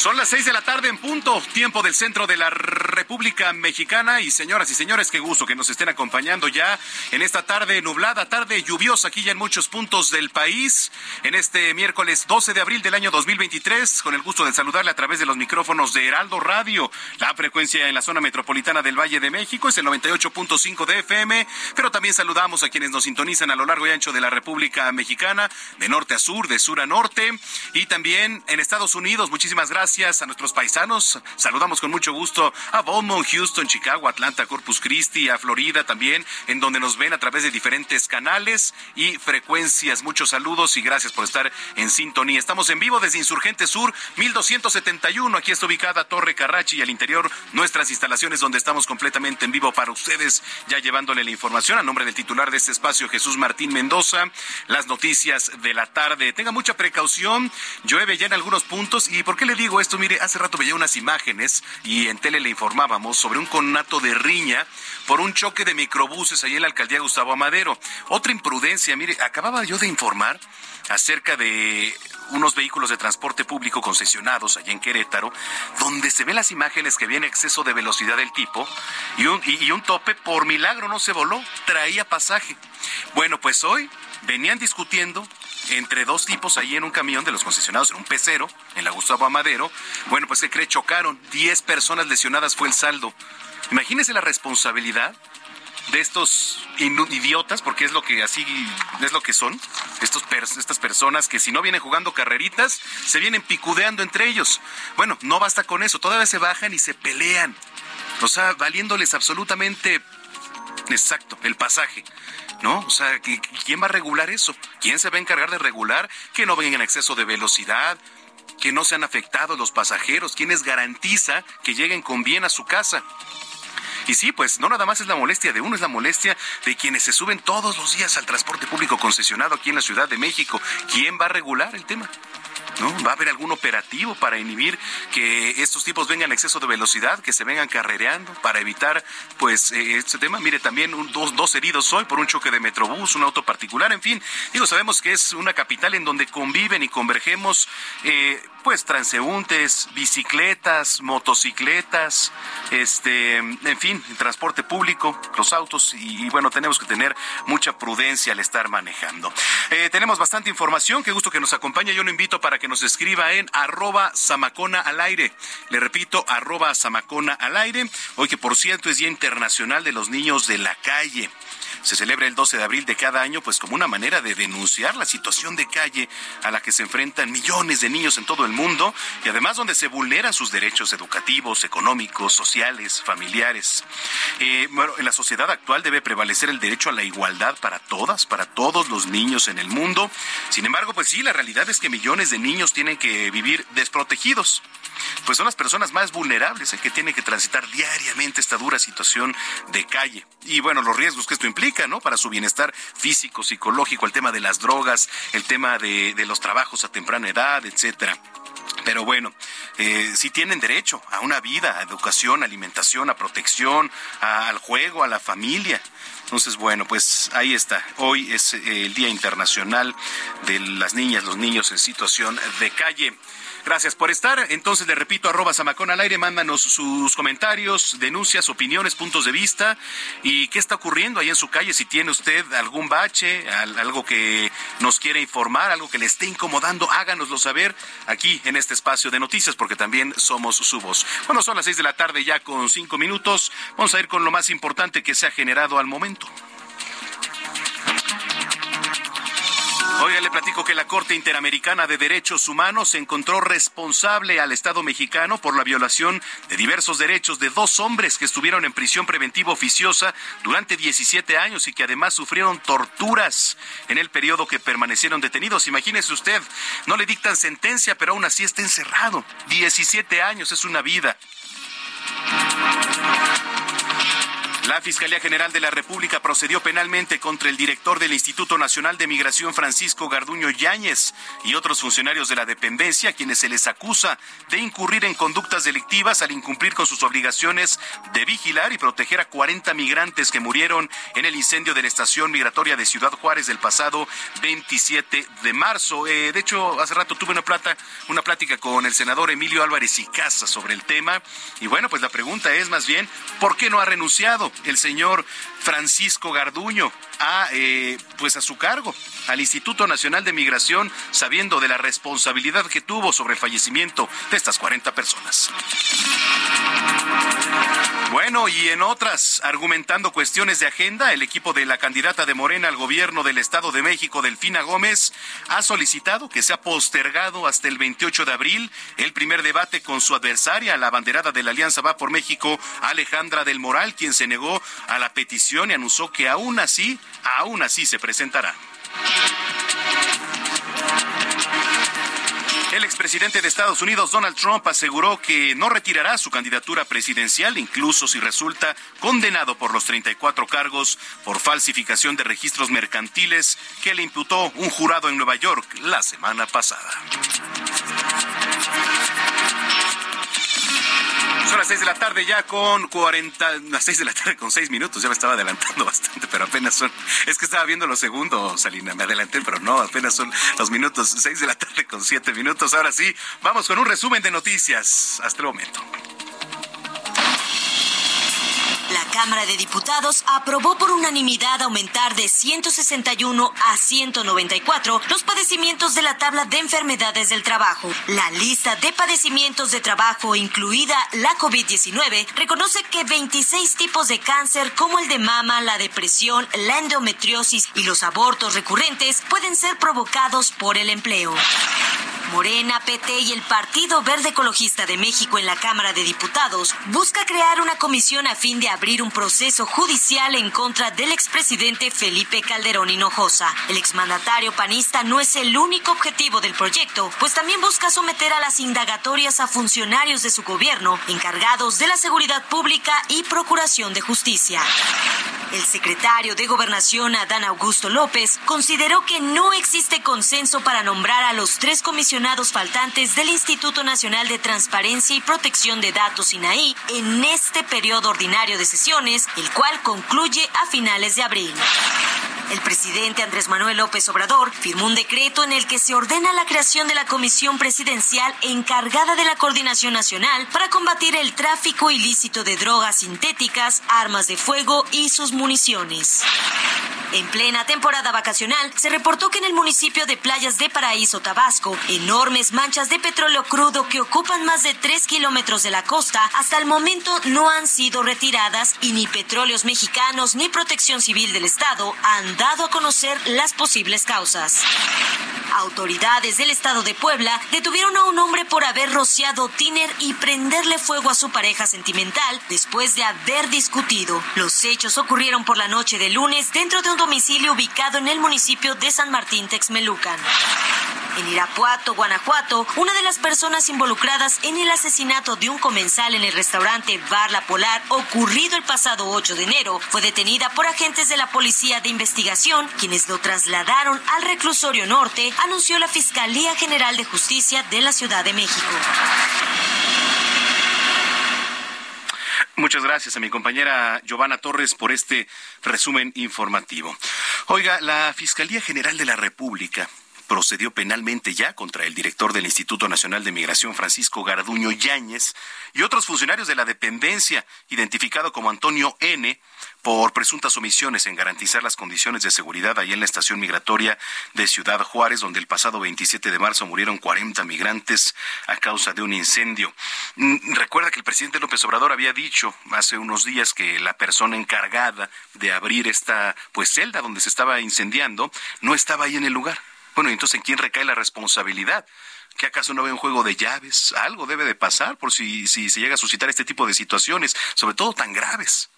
Son las seis de la tarde en punto, tiempo del centro de la República Mexicana. Y señoras y señores, qué gusto que nos estén acompañando ya en esta tarde nublada, tarde lluviosa aquí ya en muchos puntos del país. En este miércoles 12 de abril del año 2023, con el gusto de saludarle a través de los micrófonos de Heraldo Radio. La frecuencia en la zona metropolitana del Valle de México es el 98.5 de FM, pero también saludamos a quienes nos sintonizan a lo largo y ancho de la República Mexicana, de norte a sur, de sur a norte, y también en Estados Unidos. Muchísimas gracias gracias a nuestros paisanos. Saludamos con mucho gusto a Beaumont, Houston, Chicago, Atlanta, Corpus Christi, a Florida también, en donde nos ven a través de diferentes canales y frecuencias. Muchos saludos y gracias por estar en sintonía. Estamos en vivo desde Insurgente Sur, 1271. Aquí está ubicada Torre Carrachi y al interior nuestras instalaciones donde estamos completamente en vivo para ustedes, ya llevándole la información a nombre del titular de este espacio, Jesús Martín Mendoza. Las noticias de la tarde. Tenga mucha precaución. Llueve ya en algunos puntos. ¿Y por qué le digo esto, mire, hace rato veía unas imágenes y en tele le informábamos sobre un conato de riña por un choque de microbuses ahí en la alcaldía Gustavo Amadero. Otra imprudencia, mire, acababa yo de informar acerca de unos vehículos de transporte público concesionados allá en Querétaro, donde se ven las imágenes que viene exceso de velocidad del tipo y un, y un tope por milagro no se voló, traía pasaje. Bueno, pues hoy venían discutiendo entre dos tipos ahí en un camión de los concesionados, en un pecero, en la Gustavo Amadero. Bueno, pues que cree? Chocaron. Diez personas lesionadas fue el saldo. Imagínese la responsabilidad de estos idiotas, porque es lo que así es lo que son, estos estas personas que si no vienen jugando carreritas, se vienen picudeando entre ellos. Bueno, no basta con eso, todavía se bajan y se pelean. O sea, valiéndoles absolutamente exacto el pasaje. ¿No? O sea, ¿quién va a regular eso? ¿Quién se va a encargar de regular que no vengan en exceso de velocidad? que no sean afectados los pasajeros, ¿Quién les garantiza que lleguen con bien a su casa. Y sí, pues no nada más es la molestia de uno, es la molestia de quienes se suben todos los días al transporte público concesionado aquí en la Ciudad de México. ¿Quién va a regular el tema? ¿No? ¿Va a haber algún operativo para inhibir que estos tipos vengan a exceso de velocidad, que se vengan carrereando para evitar pues eh, este tema? Mire, también dos, dos heridos hoy por un choque de metrobús, un auto particular, en fin, digo, sabemos que es una capital en donde conviven y convergemos eh, pues transeúntes, bicicletas, motocicletas, este, en fin, transporte público, los autos y, bueno, tenemos que tener mucha prudencia al estar manejando. Eh, tenemos bastante información, qué gusto que nos acompañe. Yo lo invito para que nos escriba en arroba samacona al aire. Le repito, arroba samacona al aire. Hoy que por cierto es Día Internacional de los Niños de la Calle se celebra el 12 de abril de cada año, pues como una manera de denunciar la situación de calle a la que se enfrentan millones de niños en todo el mundo y además donde se vulneran sus derechos educativos, económicos, sociales, familiares. Eh, bueno, en la sociedad actual debe prevalecer el derecho a la igualdad para todas, para todos los niños en el mundo. Sin embargo, pues sí, la realidad es que millones de niños tienen que vivir desprotegidos pues son las personas más vulnerables eh, que tienen que transitar diariamente esta dura situación de calle. Y bueno, los riesgos que esto implica, ¿no? Para su bienestar físico, psicológico, el tema de las drogas, el tema de, los trabajos a temprana edad, etcétera. Pero bueno, eh, si tienen derecho a una vida, a educación, alimentación, a protección, al juego, a la familia. Entonces, bueno, pues ahí está. Hoy es eh, el Día Internacional de las Niñas, los Niños en situación de calle. Gracias por estar. Entonces le repito, arroba Samacón al aire, mándanos sus comentarios, denuncias, opiniones, puntos de vista y qué está ocurriendo ahí en su calle. Si tiene usted algún bache, algo que nos quiere informar, algo que le esté incomodando, háganoslo saber aquí en este espacio de noticias porque también somos su voz. Bueno, son las seis de la tarde ya con cinco minutos. Vamos a ir con lo más importante que se ha generado al momento. Oiga, le platico que la Corte Interamericana de Derechos Humanos encontró responsable al Estado mexicano por la violación de diversos derechos de dos hombres que estuvieron en prisión preventiva oficiosa durante 17 años y que además sufrieron torturas en el periodo que permanecieron detenidos. Imagínese usted, no le dictan sentencia, pero aún así está encerrado. 17 años es una vida. La Fiscalía General de la República procedió penalmente contra el director del Instituto Nacional de Migración, Francisco Garduño Yáñez, y otros funcionarios de la dependencia, quienes se les acusa de incurrir en conductas delictivas al incumplir con sus obligaciones de vigilar y proteger a 40 migrantes que murieron en el incendio de la estación migratoria de Ciudad Juárez del pasado 27 de marzo. Eh, de hecho, hace rato tuve una, una plática con el senador Emilio Álvarez y Casa sobre el tema. Y bueno, pues la pregunta es más bien, ¿por qué no ha renunciado? El señor Francisco Garduño a, eh, pues a su cargo, al Instituto Nacional de Migración, sabiendo de la responsabilidad que tuvo sobre el fallecimiento de estas 40 personas. Bueno, y en otras, argumentando cuestiones de agenda, el equipo de la candidata de Morena al gobierno del Estado de México, Delfina Gómez, ha solicitado que sea postergado hasta el 28 de abril el primer debate con su adversaria, la banderada de la Alianza Va por México, Alejandra del Moral, quien se negó a la petición y anunció que aún así, aún así se presentará. El expresidente de Estados Unidos, Donald Trump, aseguró que no retirará su candidatura presidencial, incluso si resulta condenado por los 34 cargos por falsificación de registros mercantiles que le imputó un jurado en Nueva York la semana pasada. Son las seis de la tarde ya con 40, las seis de la tarde con seis minutos, ya me estaba adelantando bastante, pero apenas son, es que estaba viendo los segundos, Salina, me adelanté, pero no, apenas son los minutos, seis de la tarde con siete minutos. Ahora sí, vamos con un resumen de noticias hasta el momento. Cámara de Diputados aprobó por unanimidad aumentar de 161 a 194 los padecimientos de la tabla de enfermedades del trabajo. La lista de padecimientos de trabajo, incluida la COVID-19, reconoce que 26 tipos de cáncer como el de mama, la depresión, la endometriosis y los abortos recurrentes pueden ser provocados por el empleo. Morena, PT y el Partido Verde Ecologista de México en la Cámara de Diputados busca crear una comisión a fin de abrir un proceso judicial en contra del expresidente Felipe Calderón Hinojosa. El exmandatario panista no es el único objetivo del proyecto, pues también busca someter a las indagatorias a funcionarios de su gobierno encargados de la seguridad pública y procuración de justicia. El secretario de Gobernación, Adán Augusto López, consideró que no existe consenso para nombrar a los tres comisionados faltantes del Instituto Nacional de Transparencia y Protección de Datos, INAI, en este periodo ordinario de sesiones, el cual concluye a finales de abril. El presidente Andrés Manuel López Obrador firmó un decreto en el que se ordena la creación de la Comisión Presidencial encargada de la Coordinación Nacional para combatir el tráfico ilícito de drogas sintéticas, armas de fuego y sus municiones. En plena temporada vacacional, se reportó que en el municipio de Playas de Paraíso, Tabasco, enormes manchas de petróleo crudo que ocupan más de 3 kilómetros de la costa, hasta el momento no han sido retiradas y ni petróleos mexicanos ni protección civil del Estado han dado a conocer las posibles causas. Autoridades del estado de Puebla detuvieron a un hombre por haber rociado tiner y prenderle fuego a su pareja sentimental después de haber discutido. Los hechos ocurrieron por la noche de lunes dentro de un domicilio ubicado en el municipio de San Martín Texmelucan. En Irapuato, Guanajuato, una de las personas involucradas en el asesinato de un comensal en el restaurante Bar La Polar, ocurrido el pasado 8 de enero, fue detenida por agentes de la Policía de Investigación, quienes lo trasladaron al reclusorio norte, anunció la Fiscalía General de Justicia de la Ciudad de México. Muchas gracias a mi compañera Giovanna Torres por este resumen informativo. Oiga, la Fiscalía General de la República procedió penalmente ya contra el director del Instituto Nacional de Migración, Francisco Garduño Yáñez, y otros funcionarios de la dependencia, identificado como Antonio N., por presuntas omisiones en garantizar las condiciones de seguridad ahí en la estación migratoria de Ciudad Juárez, donde el pasado 27 de marzo murieron 40 migrantes a causa de un incendio. Mm, recuerda que el presidente López Obrador había dicho hace unos días que la persona encargada de abrir esta pues celda donde se estaba incendiando no estaba ahí en el lugar. Bueno, entonces ¿en quién recae la responsabilidad? ¿Que acaso no ve un juego de llaves? Algo debe de pasar por si, si se llega a suscitar este tipo de situaciones, sobre todo tan graves.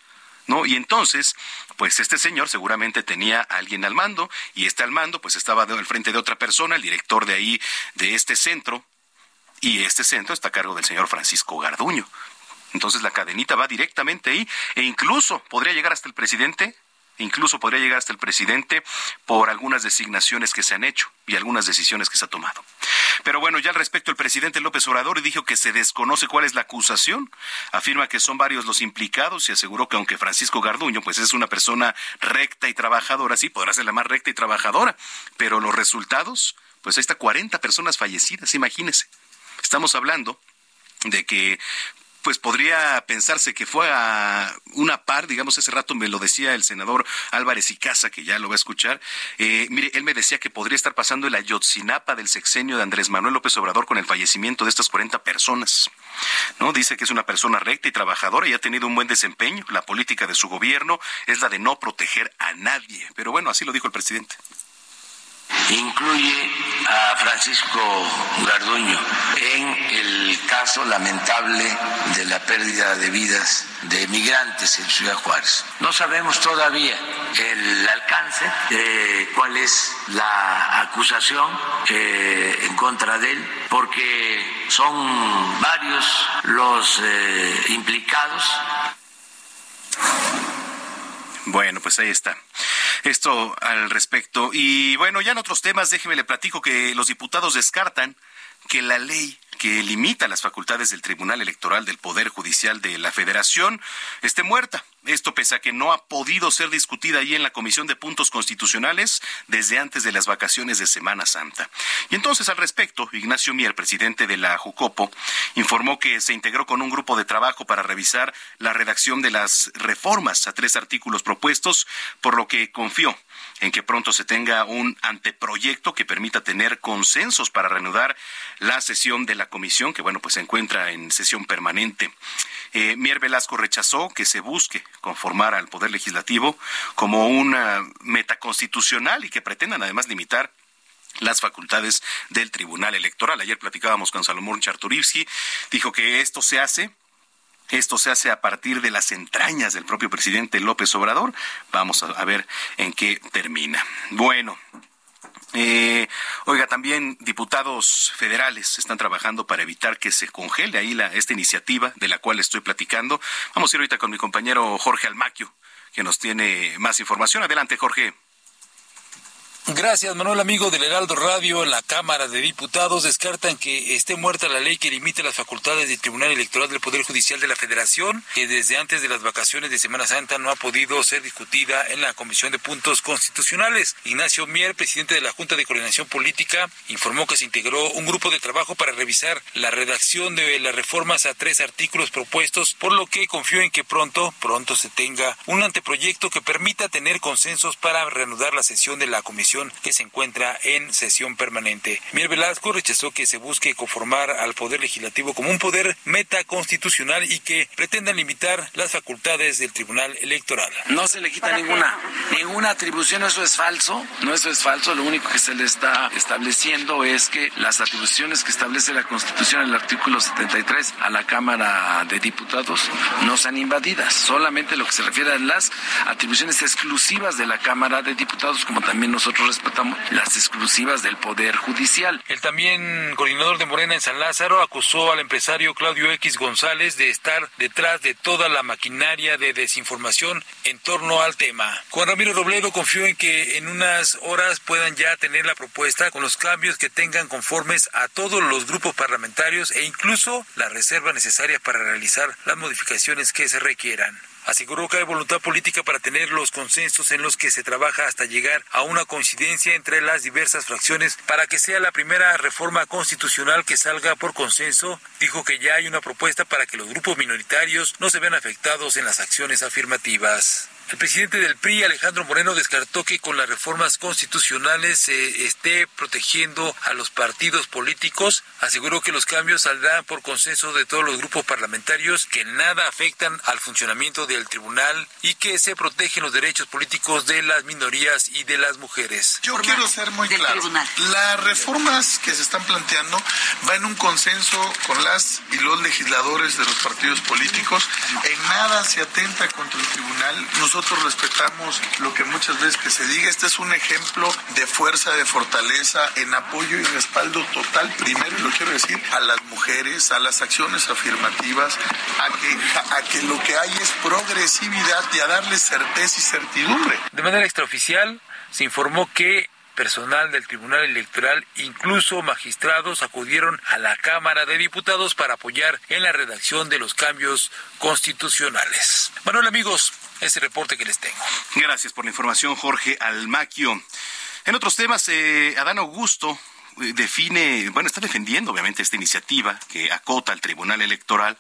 ¿No? Y entonces, pues este señor seguramente tenía a alguien al mando y este al mando pues estaba al frente de otra persona, el director de ahí, de este centro, y este centro está a cargo del señor Francisco Garduño. Entonces la cadenita va directamente ahí e incluso podría llegar hasta el presidente incluso podría llegar hasta el presidente por algunas designaciones que se han hecho y algunas decisiones que se ha tomado. Pero bueno, ya al respecto, el presidente López Obrador dijo que se desconoce cuál es la acusación, afirma que son varios los implicados y aseguró que aunque Francisco Garduño pues es una persona recta y trabajadora, sí, podrá ser la más recta y trabajadora, pero los resultados, pues ahí está 40 personas fallecidas, imagínese. Estamos hablando de que pues podría pensarse que fue a una par, digamos, ese rato me lo decía el senador Álvarez y Casa, que ya lo va a escuchar. Eh, mire, él me decía que podría estar pasando el Ayotzinapa del sexenio de Andrés Manuel López Obrador con el fallecimiento de estas 40 personas. ¿No? Dice que es una persona recta y trabajadora y ha tenido un buen desempeño. La política de su gobierno es la de no proteger a nadie. Pero bueno, así lo dijo el presidente incluye a Francisco Garduño en el caso lamentable de la pérdida de vidas de migrantes en Ciudad Juárez. No sabemos todavía el alcance de cuál es la acusación eh, en contra de él, porque son varios los eh, implicados. Bueno, pues ahí está. Esto al respecto. Y bueno, ya en otros temas, déjeme le platico que los diputados descartan que la ley que limita las facultades del Tribunal Electoral del Poder Judicial de la Federación esté muerta. Esto pese a que no ha podido ser discutida ahí en la Comisión de Puntos Constitucionales desde antes de las vacaciones de Semana Santa. Y entonces al respecto, Ignacio Mier, presidente de la Jucopo, informó que se integró con un grupo de trabajo para revisar la redacción de las reformas a tres artículos propuestos, por lo que confió en que pronto se tenga un anteproyecto que permita tener consensos para reanudar la sesión de la comisión, que bueno, pues se encuentra en sesión permanente. Eh, Mier Velasco rechazó que se busque conformar al Poder Legislativo como una meta constitucional y que pretendan además limitar las facultades del Tribunal Electoral. Ayer platicábamos con Salomón Charturivsky, dijo que esto se hace esto se hace a partir de las entrañas del propio presidente López Obrador. Vamos a, ver en qué termina. Bueno, eh, oiga, también diputados federales están trabajando para evitar que se congele ahí la, esta iniciativa de la cual estoy platicando. Vamos a ir ahorita con mi compañero Jorge Almaquio, que nos tiene más información. Adelante, Jorge. Gracias, Manuel, amigo del Heraldo Radio. La Cámara de Diputados descartan que esté muerta la ley que limita las facultades del Tribunal Electoral del Poder Judicial de la Federación, que desde antes de las vacaciones de Semana Santa no ha podido ser discutida en la Comisión de Puntos Constitucionales. Ignacio Mier, presidente de la Junta de Coordinación Política, informó que se integró un grupo de trabajo para revisar la redacción de las reformas a tres artículos propuestos, por lo que confió en que pronto, pronto se tenga un anteproyecto que permita tener consensos para reanudar la sesión de la Comisión que se encuentra en sesión permanente. Mier Velasco rechazó que se busque conformar al Poder Legislativo como un poder metaconstitucional y que pretendan limitar las facultades del Tribunal Electoral. No se le quita ninguna, ninguna atribución, eso es falso, no eso es falso, lo único que se le está estableciendo es que las atribuciones que establece la Constitución en el artículo 73 a la Cámara de Diputados no sean invadidas, solamente lo que se refiere a las atribuciones exclusivas de la Cámara de Diputados, como también nosotros respetamos las exclusivas del Poder Judicial. El también coordinador de Morena en San Lázaro acusó al empresario Claudio X González de estar detrás de toda la maquinaria de desinformación en torno al tema. Juan Ramiro Robledo confió en que en unas horas puedan ya tener la propuesta con los cambios que tengan conformes a todos los grupos parlamentarios e incluso la reserva necesaria para realizar las modificaciones que se requieran. Aseguró que hay voluntad política para tener los consensos en los que se trabaja hasta llegar a una coincidencia entre las diversas fracciones para que sea la primera reforma constitucional que salga por consenso. Dijo que ya hay una propuesta para que los grupos minoritarios no se vean afectados en las acciones afirmativas. El presidente del PRI, Alejandro Moreno, descartó que con las reformas constitucionales se esté protegiendo a los partidos políticos. Aseguró que los cambios saldrán por consenso de todos los grupos parlamentarios, que nada afectan al funcionamiento del tribunal y que se protegen los derechos políticos de las minorías y de las mujeres. Yo quiero ser muy claro. Las reformas que se están planteando van en un consenso con las y los legisladores de los partidos políticos. En nada se atenta contra el tribunal. Nosotros nosotros respetamos lo que muchas veces se diga. Este es un ejemplo de fuerza, de fortaleza, en apoyo y respaldo total, primero, lo quiero decir, a las mujeres, a las acciones afirmativas, a que, a que lo que hay es progresividad y a darles certeza y certidumbre. De manera extraoficial, se informó que personal del Tribunal Electoral, incluso magistrados, acudieron a la Cámara de Diputados para apoyar en la redacción de los cambios constitucionales. Manuel, amigos, ese reporte que les tengo. Gracias por la información, Jorge Almaquio. En otros temas, eh, Adán Augusto define, bueno, está defendiendo obviamente esta iniciativa que acota al Tribunal Electoral,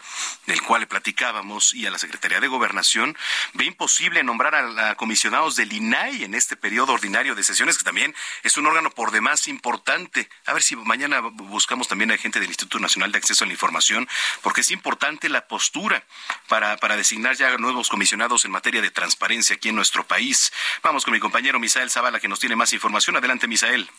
del cual le platicábamos, y a la Secretaría de Gobernación, ve imposible nombrar a, comisionados del INAI en este periodo ordinario de sesiones, que también es un órgano por demás importante. A ver si mañana buscamos también a gente del Instituto Nacional de Acceso a la Información, porque es importante la postura para, para designar ya nuevos comisionados en materia de transparencia aquí en nuestro país. Vamos con mi compañero Misael Zavala, que nos tiene más información. Adelante, Misael.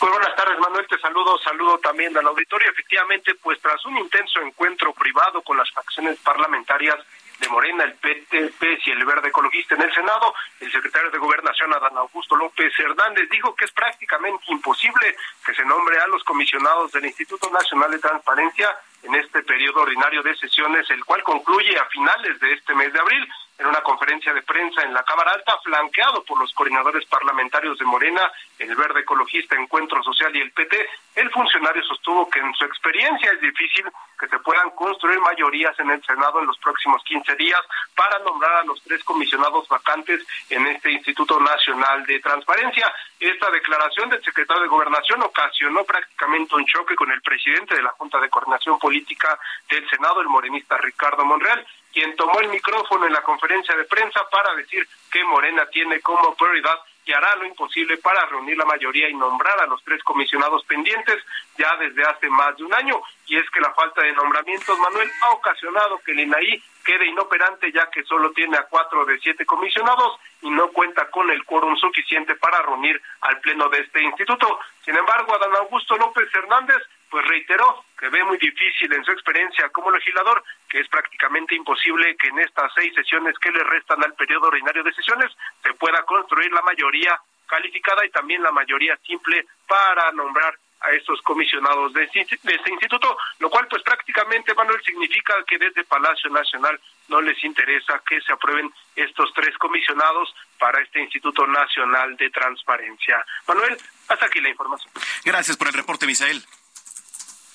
Muy buenas tardes, Manuel. Te saludo, saludo también al auditorio. Efectivamente, pues tras un intenso encuentro privado con las facciones parlamentarias de Morena, el PTP y el Verde Ecologista en el Senado, el secretario de Gobernación, Adán Augusto López Hernández, dijo que es prácticamente imposible que se nombre a los comisionados del Instituto Nacional de Transparencia en este periodo ordinario de sesiones, el cual concluye a finales de este mes de abril en una conferencia de prensa en la Cámara Alta, flanqueado por los coordinadores parlamentarios de Morena, el Verde Ecologista, Encuentro Social y el PT, el funcionario sostuvo que en su experiencia es difícil que se puedan construir mayorías en el Senado en los próximos 15 días para nombrar a los tres comisionados vacantes en este Instituto Nacional de Transparencia. Esta declaración del secretario de Gobernación ocasionó prácticamente un choque con el presidente de la Junta de Coordinación Política del Senado, el morenista Ricardo Monreal, quien tomó el micrófono en la conferencia de prensa para decir que Morena tiene como prioridad y hará lo imposible para reunir la mayoría y nombrar a los tres comisionados pendientes ya desde hace más de un año. Y es que la falta de nombramientos, Manuel, ha ocasionado que el INAI quede inoperante ya que solo tiene a cuatro de siete comisionados y no cuenta con el quórum suficiente para reunir al pleno de este instituto. Sin embargo, Adán Augusto López Hernández pues reiteró que ve muy difícil en su experiencia como legislador que es prácticamente imposible que en estas seis sesiones que le restan al periodo ordinario de sesiones se pueda construir la mayoría calificada y también la mayoría simple para nombrar a estos comisionados de, este instituto, lo cual pues prácticamente, Manuel, significa que desde Palacio Nacional no les interesa que se aprueben estos tres comisionados para este Instituto Nacional de Transparencia. Manuel, hasta aquí la información. Gracias por el reporte, Misael.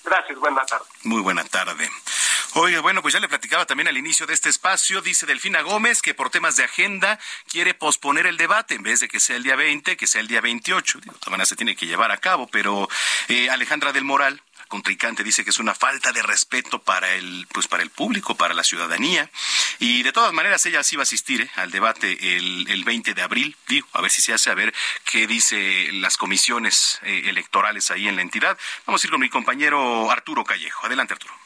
Gracias, buena tarde. Muy buena tarde. Oye, bueno, pues ya le platicaba también al inicio de este espacio, dice Delfina Gómez que por temas de agenda quiere posponer el debate en vez de que sea el día 20, que sea el día 28. Digo, maneras se tiene que llevar a cabo, pero eh, Alejandra del Moral, contrincante dice que es una falta de respeto para el pues para el público, para la ciudadanía y de todas maneras ella sí va a asistir ¿eh? al debate el, el 20 de abril, digo, a ver si se hace, a ver qué dice las comisiones eh, electorales ahí en la entidad. Vamos a ir con mi compañero Arturo Callejo. Adelante, Arturo.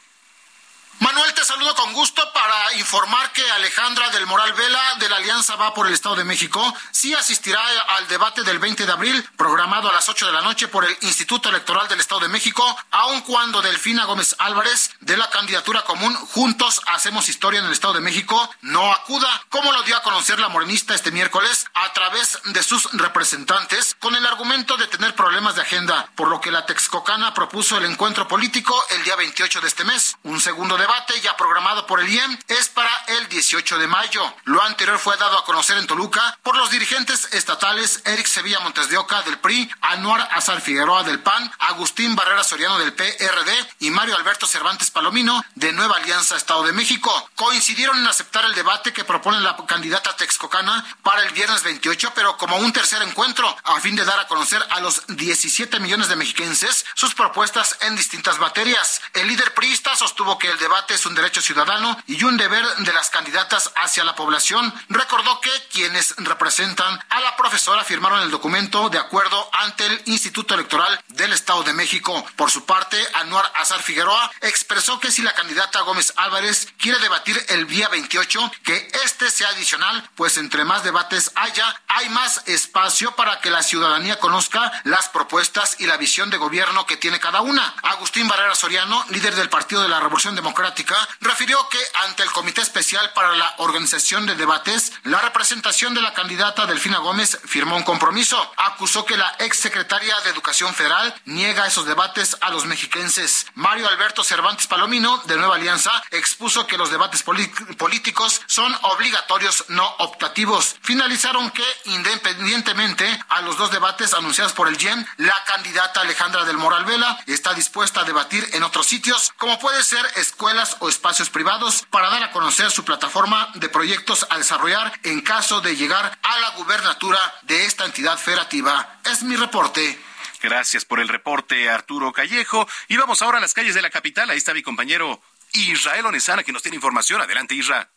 Manuel, te saludo con gusto para informar que Alejandra del Moral Vela de la Alianza Va por el Estado de México sí asistirá al debate del 20 de abril programado a las 8 de la noche por el Instituto Electoral del Estado de México, aun cuando Delfina Gómez Álvarez de la candidatura común Juntos Hacemos Historia en el Estado de México no acuda, como lo dio a conocer la morenista este miércoles a través de sus representantes con el argumento de tener problemas de agenda, por lo que la Propuso el encuentro político el día 28 de este mes. Un segundo de debate ya programado por el IEM es para el 18 de mayo. Lo anterior fue dado a conocer en Toluca por los dirigentes estatales Eric Sevilla Montes de Oca del PRI, Anuar Azar Figueroa del PAN, Agustín Barrera Soriano del PRD y Mario Alberto Cervantes Palomino de Nueva Alianza Estado de México. Coincidieron en aceptar el debate que propone la candidata texcocana para el viernes 28, pero como un tercer encuentro, a fin de dar a conocer a los 17 millones de mexiquenses sus propuestas en distintas materias. El líder priista sostuvo que el debate es un derecho ciudadano y un deber de las candidatas hacia la población. Recordó que quienes representan a la profesora firmaron el documento de acuerdo ante el Instituto Electoral del Estado de México. Por su parte, Anuar Azar Figueroa expresó que si la candidata Gómez Álvarez quiere debatir el día 28, que este sea adicional, pues entre más debates haya, hay más espacio para que la ciudadanía conozca las propuestas y la visión de gobierno que tiene cada una. Agustín Barrera Soriano, líder del Partido de la Revolución Democrática, refirió que ante el Comité Especial para la Organización de Debates, la representación de la candidata Delfina Gómez firmó un compromiso. Acusó que la exsecretaria de Educación Federal niega esos debates a los mexiquenses. Mario Alberto Cervantes Palomino, de Nueva Alianza, expuso que los debates políticos son obligatorios, no optativos. Finalizaron que, independientemente a los dos debates anunciados por el YEN, la candidata Alejandra del Moral Vela está dispuesta a debatir en otros sitios, como puede ser escuelas o espacios privados, para dar a conocer su plataforma de proyectos a desarrollar en caso de llegar a la gubernatura de esta entidad federativa. Es mi reporte. Gracias por el reporte, Arturo Callejo. Y vamos ahora a las calles de la capital. Ahí está mi compañero Israel Onesana, que nos tiene información. Adelante, Israel.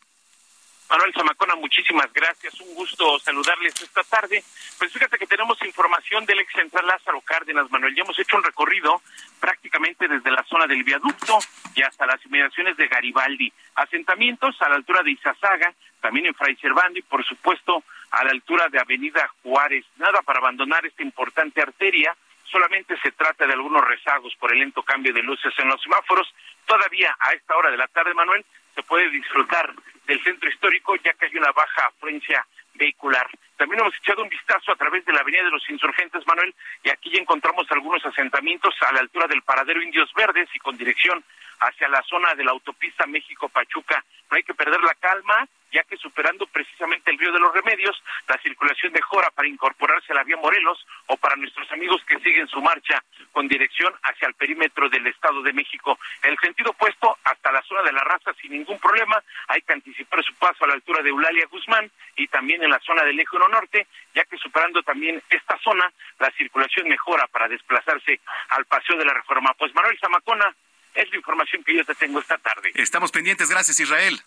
Manuel Zamacona, muchísimas gracias. Un gusto saludarles esta tarde. Pues fíjate que tenemos información del ex central Lázaro Cárdenas, Manuel. Ya hemos hecho un recorrido prácticamente desde la zona del viaducto y hasta las inmediaciones de Garibaldi. Asentamientos a la altura de Izazaga, también en Fray Servando y por supuesto a la altura de Avenida Juárez. Nada para abandonar esta importante arteria. Solamente se trata de algunos rezagos por el lento cambio de luces en los semáforos. Todavía a esta hora de la tarde, Manuel, se puede disfrutar del centro histórico, ya que hay una baja afluencia vehicular. También hemos echado un vistazo a través de la Avenida de los Insurgentes, Manuel, y aquí ya encontramos algunos asentamientos a la altura del paradero Indios Verdes y con dirección hacia la zona de la autopista México-Pachuca. No hay que perder la calma, ya que superando precisamente el río de los remedios, la circulación mejora para incorporarse a la vía Morelos o para nuestros amigos que siguen su marcha con dirección hacia el perímetro del Estado de México. En el sentido opuesto, hasta la zona de la raza sin ningún problema, hay que anticipar su paso a la altura de Eulalia Guzmán y también en la zona del Eje Norte, ya que superando también esta zona, la circulación mejora para desplazarse al Paseo de la Reforma. Pues Manuel Zamacona, es la información que yo te tengo esta tarde. Estamos pendientes, gracias Israel.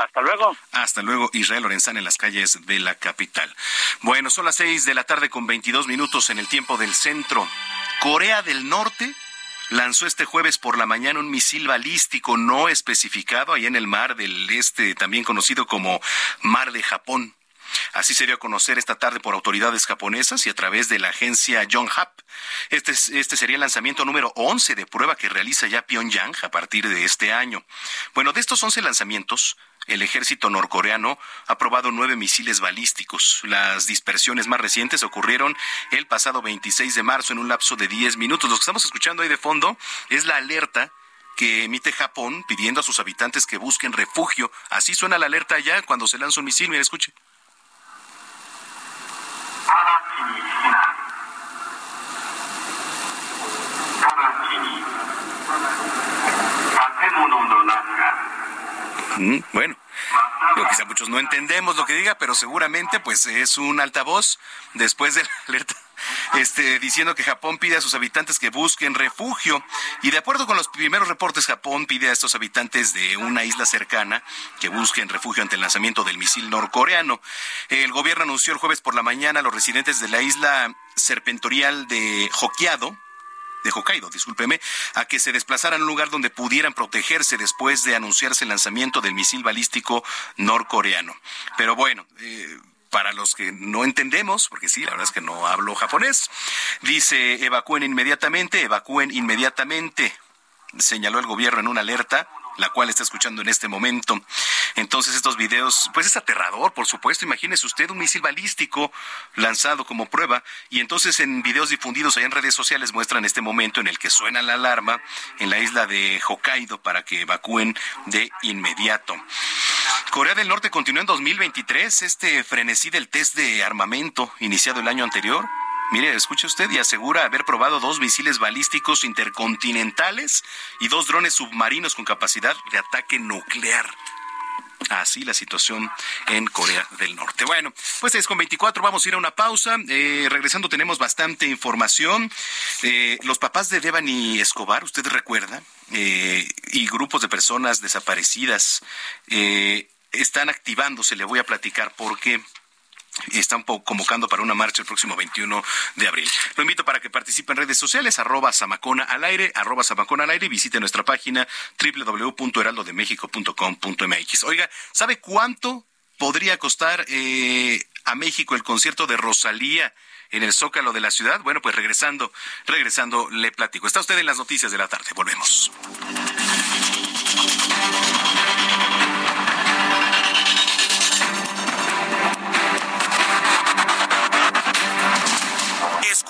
Hasta luego. Hasta luego, Israel Lorenzán en las calles de la capital. Bueno, son las seis de la tarde con 22 minutos en el tiempo del centro. Corea del Norte lanzó este jueves por la mañana un misil balístico no especificado ahí en el mar del este, también conocido como Mar de Japón. Así se dio a conocer esta tarde por autoridades japonesas y a través de la agencia Yonhap. Este, este sería el lanzamiento número 11 de prueba que realiza ya Pyongyang a partir de este año. Bueno, de estos 11 lanzamientos, el ejército norcoreano ha probado nueve misiles balísticos. Las dispersiones más recientes ocurrieron el pasado 26 de marzo en un lapso de 10 minutos. Lo que estamos escuchando ahí de fondo es la alerta que emite Japón pidiendo a sus habitantes que busquen refugio. Así suena la alerta allá cuando se lanza un misil. Mira, escuche. Mm, bueno, quizá muchos no entendemos lo que diga, pero seguramente pues es un altavoz después de la alerta este, diciendo que Japón pide a sus habitantes que busquen refugio. Y de acuerdo con los primeros reportes, Japón pide a estos habitantes de una isla cercana que busquen refugio ante el lanzamiento del misil norcoreano. El gobierno anunció el jueves por la mañana a los residentes de la isla serpentorial de Hokkaido, de Hokkaido, discúlpeme, a que se desplazaran a un lugar donde pudieran protegerse después de anunciarse el lanzamiento del misil balístico norcoreano. Pero bueno, eh, para los que no entendemos, porque sí, la verdad es que no hablo japonés, dice evacúen inmediatamente, evacúen inmediatamente, señaló el gobierno en una alerta la cual está escuchando en este momento. Entonces estos videos, pues es aterrador, por supuesto. Imagínese usted un misil balístico lanzado como prueba y entonces en videos difundidos allá en redes sociales muestran este momento en el que suena la alarma en la isla de Hokkaido para que evacúen de inmediato. Corea del Norte continuó en 2023 este frenesí del test de armamento iniciado el año anterior. Mire, escuche usted y asegura haber probado dos misiles balísticos intercontinentales y dos drones submarinos con capacidad de ataque nuclear. Así la situación en Corea del Norte. Bueno, pues es con 24, vamos a ir a una pausa. Eh, regresando tenemos bastante información. Eh, los papás de Devani Escobar, usted recuerda, eh, y grupos de personas desaparecidas están activándose. Le voy a platicar por qué están convocando para una marcha el próximo 21 de abril. Lo invito para que participe en redes sociales, arroba Samacona al aire, arroba Samacona al aire y visite nuestra página www.heraldodemexico.com.mx. Oiga, ¿sabe cuánto podría costar eh, a México el concierto de Rosalía? en el Zócalo de la ciudad. Bueno, pues regresando, regresando, le platico. Está usted en las noticias de la tarde. Volvemos.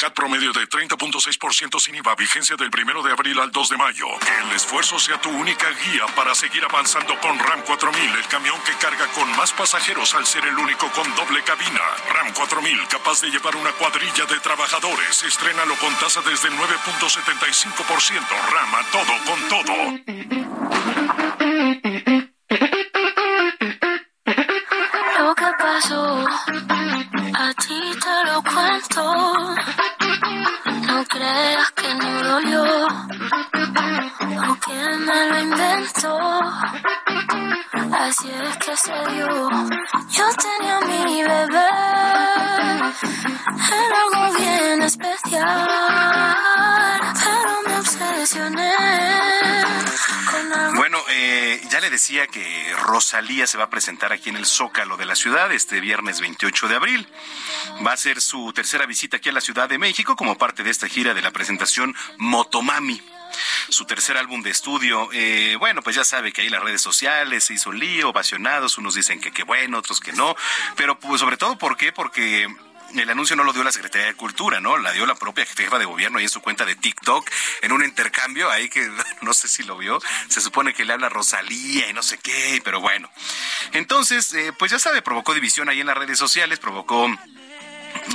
CAT promedio de 30.6% sin IVA, vigencia del 1 de abril al 2 de mayo. Que el esfuerzo sea tu única guía para seguir avanzando con RAM 4000, el camión que carga con más pasajeros al ser el único con doble cabina. RAM 4000, capaz de llevar una cuadrilla de trabajadores. Estrénalo con tasa desde 9.75%. RAM a todo con todo. Lo que pasó, a ti te lo cuento creas que no dolió, o que me lo inventó. Así es que se dio. Yo tenía mi bebé, era algo bien especial. Bueno, eh, ya le decía que Rosalía se va a presentar aquí en el Zócalo de la ciudad este viernes 28 de abril. Va a ser su tercera visita aquí a la Ciudad de México como parte de esta gira de la presentación Motomami su tercer álbum de estudio. Eh, bueno, pues ya sabe que ahí las redes sociales se hizo lío, ovacionados, unos dicen que qué bueno, otros que no, pero pues sobre todo, ¿por qué? Porque el anuncio no lo dio la Secretaría de Cultura, ¿no? La dio la propia jefa de gobierno ahí en su cuenta de TikTok, en un intercambio ahí que no sé si lo vio. Se supone que le habla Rosalía y no sé qué, pero bueno. Entonces, eh, pues ya sabe, provocó división ahí en las redes sociales, provocó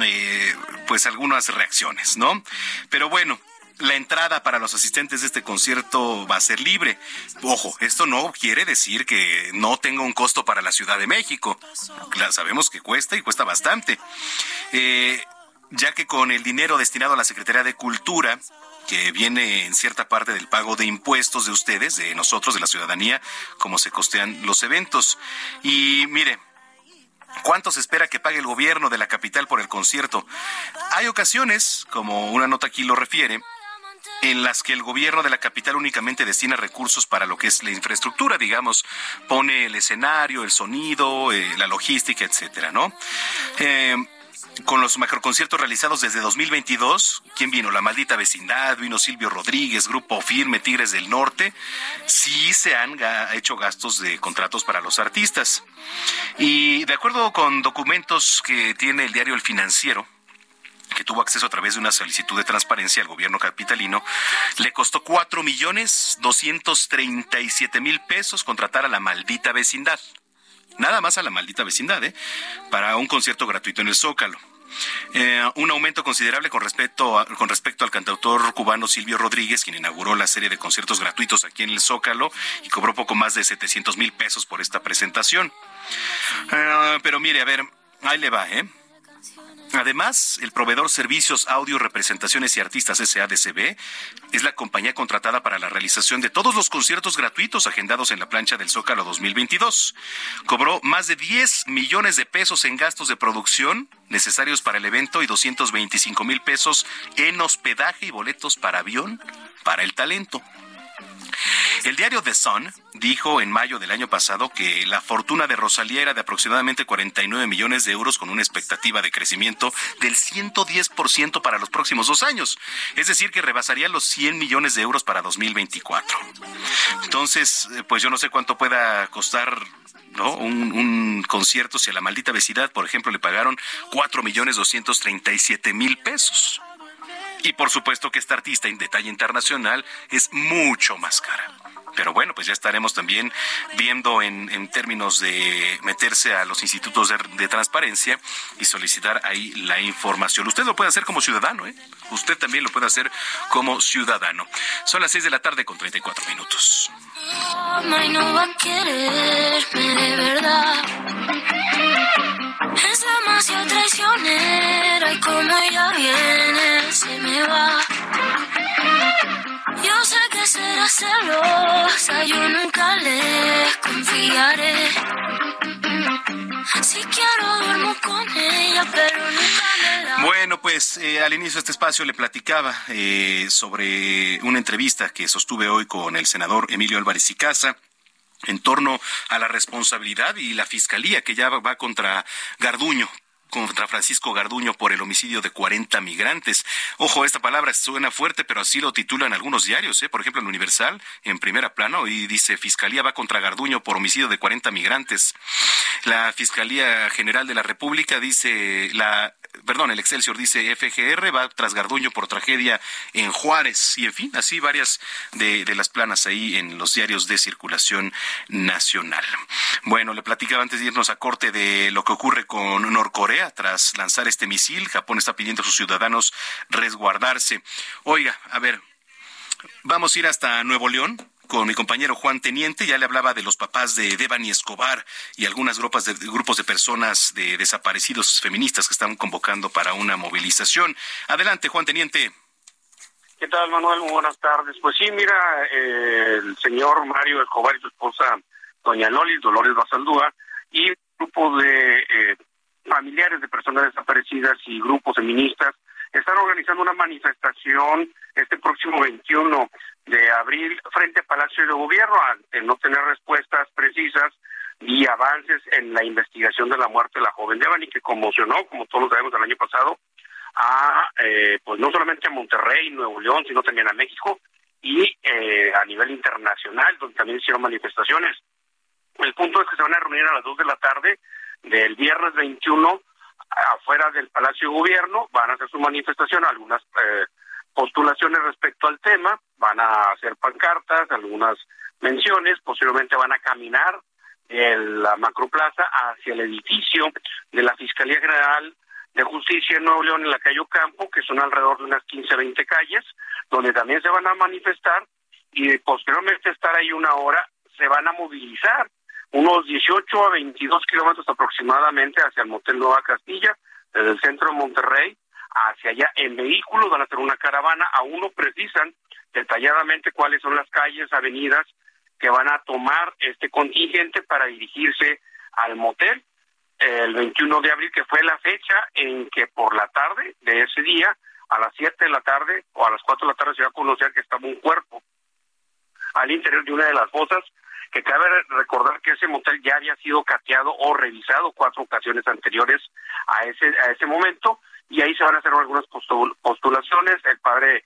eh, pues algunas reacciones, ¿no? Pero bueno, la entrada para los asistentes de este concierto va a ser libre. Ojo, esto no quiere decir que no tenga un costo para la Ciudad de México. sabemos que cuesta y cuesta bastante. Eh, ya que con el dinero destinado a la Secretaría de Cultura, que viene en cierta parte del pago de impuestos de ustedes, de nosotros, de la ciudadanía, como se costean los eventos. Y mire, ¿Cuánto se espera que pague el gobierno de la capital por el concierto? Hay ocasiones, como una nota aquí lo refiere, en las que el gobierno de la capital únicamente destina recursos para lo que es la infraestructura, digamos, pone el escenario, el sonido, eh, la logística, etcétera, ¿no? Eh, con los macroconciertos realizados desde 2022, ¿quién vino? La maldita vecindad, vino Silvio Rodríguez, Grupo Firme, Tigres del Norte, sí se han hecho gastos de contratos para los artistas. Y de acuerdo con documentos que tiene el diario El Financiero, que tuvo acceso a través de una solicitud de transparencia al gobierno capitalino, le costó cuatro millones doscientos treinta y siete mil pesos contratar a la maldita vecindad. Nada más a la maldita vecindad, ¿eh? Para un concierto gratuito en el Zócalo. Eh, un aumento considerable con respecto, con respecto al cantautor cubano Silvio Rodríguez, quien inauguró la serie de conciertos gratuitos aquí en el Zócalo y cobró poco más de 700 mil pesos por esta presentación. Eh, pero mire, a ver, ahí le va, ¿eh? Además, el proveedor Servicios Audio Representaciones y Artistas SADCB es la compañía contratada para la realización de todos los conciertos gratuitos agendados en la plancha del Zócalo 2022. Cobró más de 10 millones de pesos en gastos de producción necesarios para el evento y 225 mil pesos en hospedaje y boletos para avión para el talento. El diario The Sun dijo en mayo del año pasado que la fortuna de Rosalía era de aproximadamente 49 millones de euros con una expectativa de crecimiento del 110% para los próximos dos años. Es decir, que rebasaría los 100 millones de euros para 2024. Entonces, eh, pues yo no sé cuánto pueda costar Un, un, concierto si a la maldita vecindad, por ejemplo, le pagaron 4 millones 237 mil pesos. Y por supuesto que esta artista en detalle internacional es mucho más cara. Pero bueno, pues ya estaremos también viendo en, términos de meterse a los institutos de, transparencia y solicitar ahí la información. Usted lo puede hacer como ciudadano, ¿eh? Usted también lo puede hacer como ciudadano. Son las 6 de la tarde con 34 minutos. no va a quererme de verdad. Es demasiado traicionera y como ella viene, se me va. Yo sé que será celosa, yo nunca le confiaré. Bueno, pues eh, al inicio de este espacio le platicaba eh, sobre una entrevista que sostuve hoy con el senador Emilio Álvarez y Casa en torno a la responsabilidad y la fiscalía que ya va contra Garduño contra Francisco Garduño por el homicidio de 40 migrantes. Ojo, esta palabra suena fuerte, pero así lo titulan algunos diarios, ¿eh? por ejemplo, el Universal, en primera plano, y dice, Fiscalía va contra Garduño por homicidio de 40 migrantes. La Fiscalía General de la República dice, la perdón, el Excelsior dice FGR va tras Garduño por tragedia en Juárez y en fin, así varias de, las planas ahí en los diarios de circulación nacional. Bueno, le platicaba antes de irnos a corte de lo que ocurre con Norcorea tras lanzar este misil. Japón está pidiendo a sus ciudadanos resguardarse. Oiga, a ver, vamos a ir hasta Nuevo León con mi compañero Juan Teniente, ya le hablaba de los papás de Devani Escobar y algunas de, grupos de personas de desaparecidos feministas que están convocando para una movilización. Adelante, Juan Teniente. ¿Qué tal, Manuel? Muy buenas tardes. Pues sí, mira, eh, el señor Mario Escobar y su esposa, doña Lolis Dolores Basaldúa, y grupo de eh, familiares de personas desaparecidas y grupos feministas están organizando una manifestación este próximo 21 de abril frente al Palacio de Gobierno ante no tener respuestas precisas y avances en la investigación de la muerte de la joven Devani que conmocionó, como todos lo sabemos, el año pasado a eh, pues no solamente a Monterrey, Nuevo León, sino también a México y eh, a nivel internacional, donde también hicieron manifestaciones. El punto es que se van a reunir a las 2 de la tarde del viernes 21 afuera del Palacio de Gobierno, van a hacer su manifestación, algunas eh, postulaciones respecto al tema, van a hacer pancartas, algunas menciones, posiblemente van a caminar en la macroplaza hacia el edificio de la Fiscalía General de Justicia en Nuevo León, en la calle Ocampo, que son alrededor de unas 15, 20 calles, donde también se van a manifestar y posteriormente estar ahí una hora, se van a movilizar unos 18 a 22 kilómetros aproximadamente hacia el Motel Nueva Castilla, desde el centro de Monterrey, hacia allá en vehículos, van a hacer una caravana, aún no precisan detalladamente cuáles son las calles, avenidas que van a tomar este contingente para dirigirse al motel. El 21 de abril, que fue la fecha en que por la tarde de ese día, a las 7 de la tarde o a las 4 de la tarde se va a conocer que estaba un cuerpo al interior de una de las fosas, que cabe recordar que ese motel ya había sido cateado o revisado cuatro ocasiones anteriores a ese, a ese momento, y ahí se van a hacer algunas postulaciones. El padre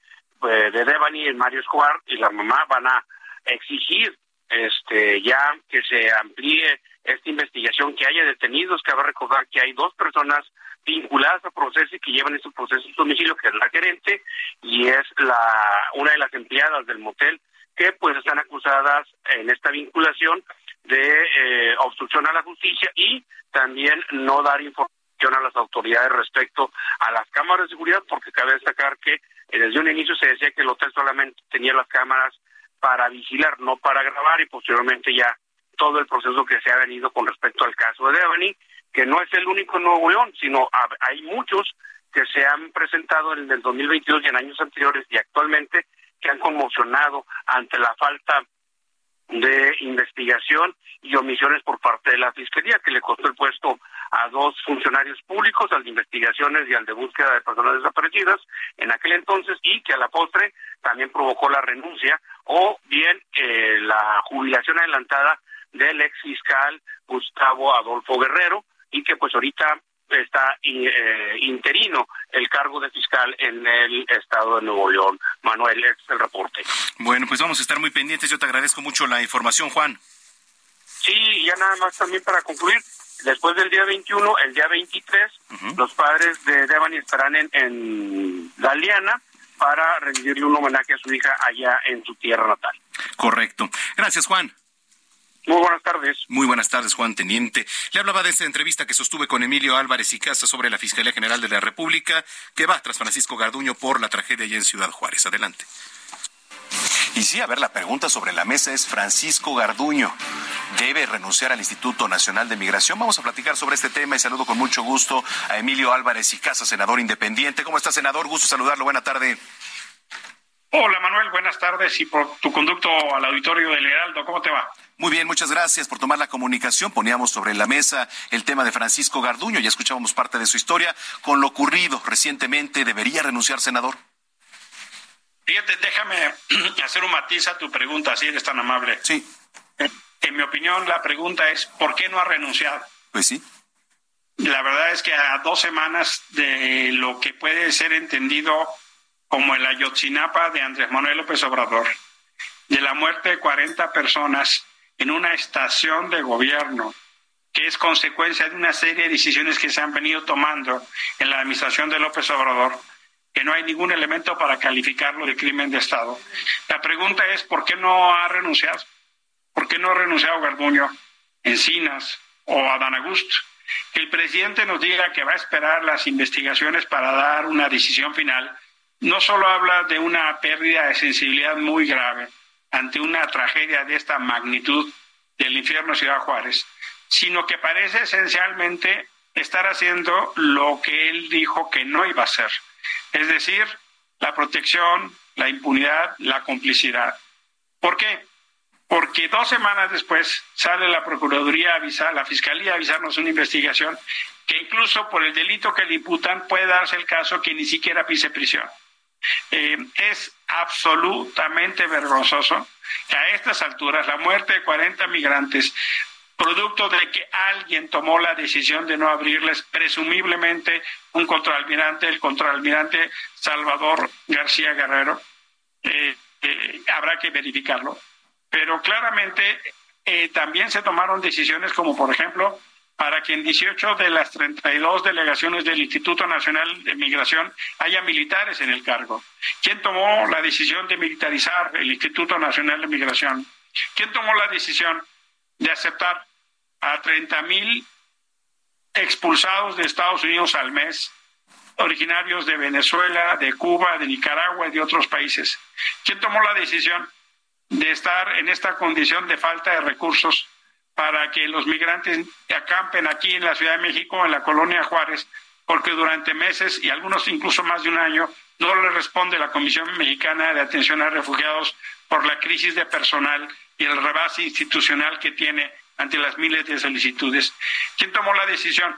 eh, de Devani, el Mario Escobar, y la mamá van a exigir este ya que se amplíe esta investigación, que haya detenidos, a recordar que hay dos personas vinculadas al proceso y que llevan estos procesos a domicilio, que es la gerente y es la una de las empleadas del motel que pues están acusadas en esta vinculación de eh, obstrucción a la justicia y también no dar información a las autoridades respecto a las cámaras de seguridad, porque cabe destacar que eh, desde un inicio se decía que el hotel solamente tenía las cámaras para vigilar, no para grabar, y posteriormente ya todo el proceso que se ha venido con respecto al caso de Devani, que no es el único Nuevo León, sino hay muchos que se han presentado en el 2022 y en años anteriores y actualmente que han conmocionado ante la falta de investigación y omisiones por parte de la Fiscalía, que le costó el puesto a dos funcionarios públicos, al de investigaciones y al de búsqueda de personas desaparecidas en aquel entonces, y que a la postre también provocó la renuncia o bien eh, la jubilación adelantada del ex fiscal Gustavo Adolfo Guerrero, y que pues ahorita está eh, interino el cargo de fiscal en el estado de Nuevo León. Manuel, es el reporte. Bueno, pues vamos a estar muy pendientes. Yo te agradezco mucho la información, Juan. Sí, ya nada más también para concluir. Después del día 21, el día 23, los padres de Devani estarán en, en Galeana para rendirle un homenaje a su hija allá en su tierra natal. Correcto. Gracias, Juan. Muy buenas tardes. Muy buenas tardes, Juan Teniente. Le hablaba de esta entrevista que sostuve con Emilio Álvarez y Casa sobre la Fiscalía General de la República, que va tras Francisco Garduño por la tragedia allá en Ciudad Juárez. Adelante. Y sí, a ver, la pregunta sobre la mesa es Francisco Garduño. ¿Debe renunciar al Instituto Nacional de Migración? Vamos a platicar sobre este tema y saludo con mucho gusto a Emilio Álvarez y Casa, senador independiente. ¿Cómo está, senador? Gusto saludarlo. Buena tarde. Hola, Manuel. Buenas tardes y por tu conducto al auditorio del Heraldo. ¿Cómo te va? Muy bien, muchas gracias por tomar la comunicación. Poníamos sobre la mesa el tema de Francisco Garduño, ya escuchábamos parte de su historia. Con lo ocurrido recientemente, ¿debería renunciar, senador? Fíjate, déjame hacer un matiz a tu pregunta, si eres tan amable. Sí. En mi opinión, la pregunta es, ¿por qué no ha renunciado? Pues sí. La verdad es que a dos semanas de lo que puede ser entendido como el Ayotzinapa de Andrés Manuel López Obrador, de la muerte de 40 personas en una estación de gobierno que es consecuencia de una serie de decisiones que se han venido tomando en la administración de López Obrador, que no hay ningún elemento para calificarlo de crimen de Estado. La pregunta es, ¿por qué no ha renunciado? ¿Por qué no ha renunciado Garduño, Encinas o Adán Augusto? Que el presidente nos diga que va a esperar las investigaciones para dar una decisión final, no solo habla de una pérdida de sensibilidad muy grave, ante una tragedia de esta magnitud del infierno Ciudad Juárez, sino que parece esencialmente estar haciendo lo que él dijo que no iba a hacer, es decir, la protección, la impunidad, la complicidad. ¿Por qué? Porque dos semanas después sale la Procuraduría a avisar, la Fiscalía a avisarnos una investigación que incluso por el delito que le imputan puede darse el caso que ni siquiera pise prisión. Eh, es absolutamente vergonzoso que a estas alturas la muerte de 40 migrantes, producto de que alguien tomó la decisión de no abrirles, presumiblemente un contraalmirante, el contraalmirante Salvador García Guerrero, eh, eh, habrá que verificarlo. Pero claramente también se tomaron decisiones como, por ejemplo, para que en 18 de las 32 delegaciones del Instituto Nacional de Migración haya militares en el cargo. ¿Quién tomó la decisión de militarizar el Instituto Nacional de Migración? ¿Quién tomó la decisión de aceptar a 30 mil expulsados de Estados Unidos al mes, originarios de Venezuela, de Cuba, de Nicaragua y de otros países? ¿Quién tomó la decisión de estar en esta condición de falta de recursos para que los migrantes acampen aquí en la Ciudad de México, en la colonia Juárez, porque durante meses y algunos incluso más de un año no le responde la Comisión Mexicana de Atención a Refugiados por la crisis de personal y el rebase institucional que tiene ante las miles de solicitudes. ¿Quién tomó la decisión?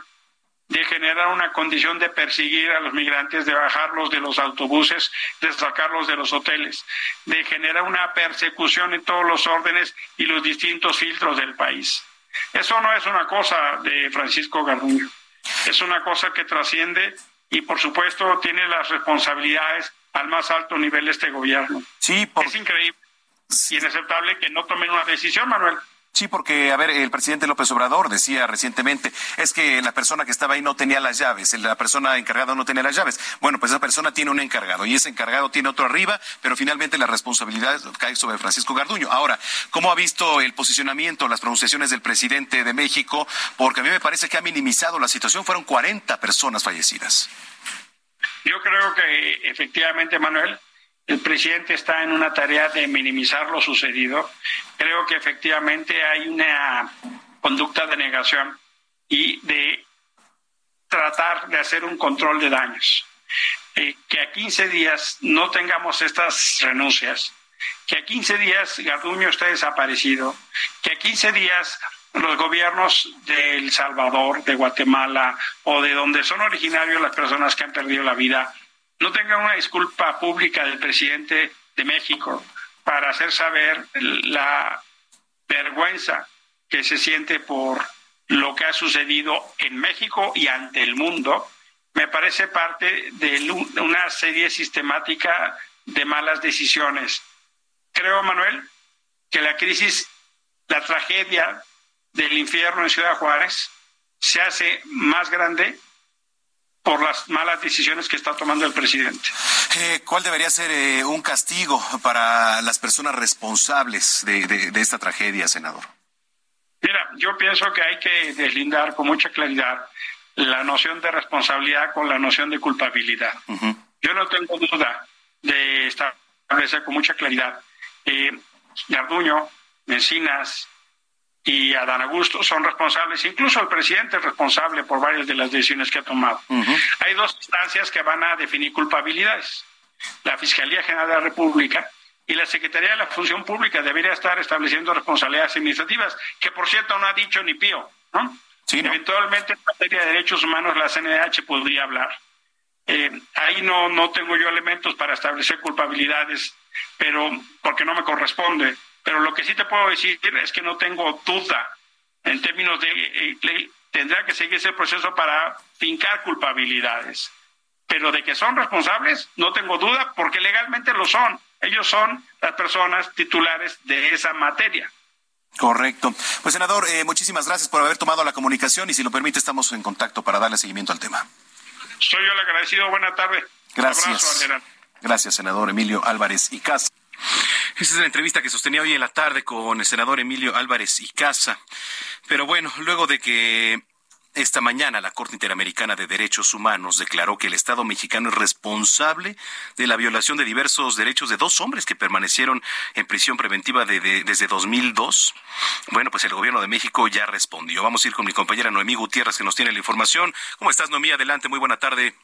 De generar una condición de perseguir a los migrantes, de bajarlos de los autobuses, de sacarlos de los hoteles, de generar una persecución en todos los órdenes y los distintos filtros del país. Eso no es una cosa de Francisco Garduño, es una cosa que trasciende y por supuesto tiene las responsabilidades al más alto nivel de este gobierno. Sí, Es increíble y inaceptable que no tomen una decisión, Manuel. Sí, porque, a ver, el presidente López Obrador decía recientemente, es que la persona que estaba ahí no tenía las llaves, la persona encargada no tenía las llaves. Bueno, pues esa persona tiene un encargado y ese encargado tiene otro arriba, pero finalmente la responsabilidad cae sobre Francisco Garduño. Ahora, ¿cómo ha visto el posicionamiento, las pronunciaciones del presidente de México? Porque a mí me parece que ha minimizado la situación. Fueron 40 personas fallecidas. Yo creo que efectivamente, Manuel, el presidente está en una tarea de minimizar lo sucedido. Creo que efectivamente hay una conducta de negación y de tratar de hacer un control de daños. Eh, que a 15 días no tengamos estas renuncias, que a 15 días Garduño esté desaparecido, que a 15 días los gobiernos de El Salvador, de Guatemala o de donde son originarios las personas que han perdido la vida no tengan una disculpa pública del presidente de México para hacer saber la vergüenza que se siente por lo que ha sucedido en México y ante el mundo, me parece parte de una serie sistemática de malas decisiones. Creo, Manuel, que la crisis, la tragedia del infierno en Ciudad Juárez se hace más grande por las malas decisiones que está tomando el presidente. Eh, ¿Cuál debería ser eh, un castigo para las personas responsables de, esta tragedia, senador? Mira, yo pienso que hay que deslindar con mucha claridad la noción de responsabilidad con la noción de culpabilidad. Yo no tengo duda de establecer con mucha claridad. Eh, Garduño, Mencinas, y Adán Augusto son responsables, incluso el presidente es responsable por varias de las decisiones que ha tomado. Hay dos instancias que van a definir culpabilidades. La Fiscalía General de la República y la Secretaría de la Función Pública debería estar estableciendo responsabilidades administrativas, que por cierto no ha dicho ni pío, ¿no? Eventualmente en materia de derechos humanos la CNDH podría hablar. Eh, ahí no, no tengo yo elementos para establecer culpabilidades, pero porque no me corresponde pero lo que sí te puedo decir es que no tengo duda en términos de eh, tendrá que seguirse el proceso para fincar culpabilidades. Pero de que son responsables, no tengo duda, porque legalmente lo son. Ellos son las personas titulares de esa materia. Correcto. Pues senador, eh, muchísimas gracias por haber tomado la comunicación y si lo permite estamos en contacto para darle seguimiento al tema. Soy yo el agradecido. Buena tarde. Gracias. gracias, senador Emilio Álvarez y Casa. Esa es la entrevista que sostenía hoy en la tarde con el senador Emilio Álvarez y Casa. Pero bueno, luego de que esta mañana la Corte Interamericana de Derechos Humanos declaró que el Estado mexicano es responsable de la violación de diversos derechos de dos hombres que permanecieron en prisión preventiva desde 2002. Bueno, pues el gobierno de México ya respondió. Vamos a ir con mi compañera Noemí Gutiérrez que nos tiene la información. ¿Cómo estás, Noemí? Adelante, muy buena tarde.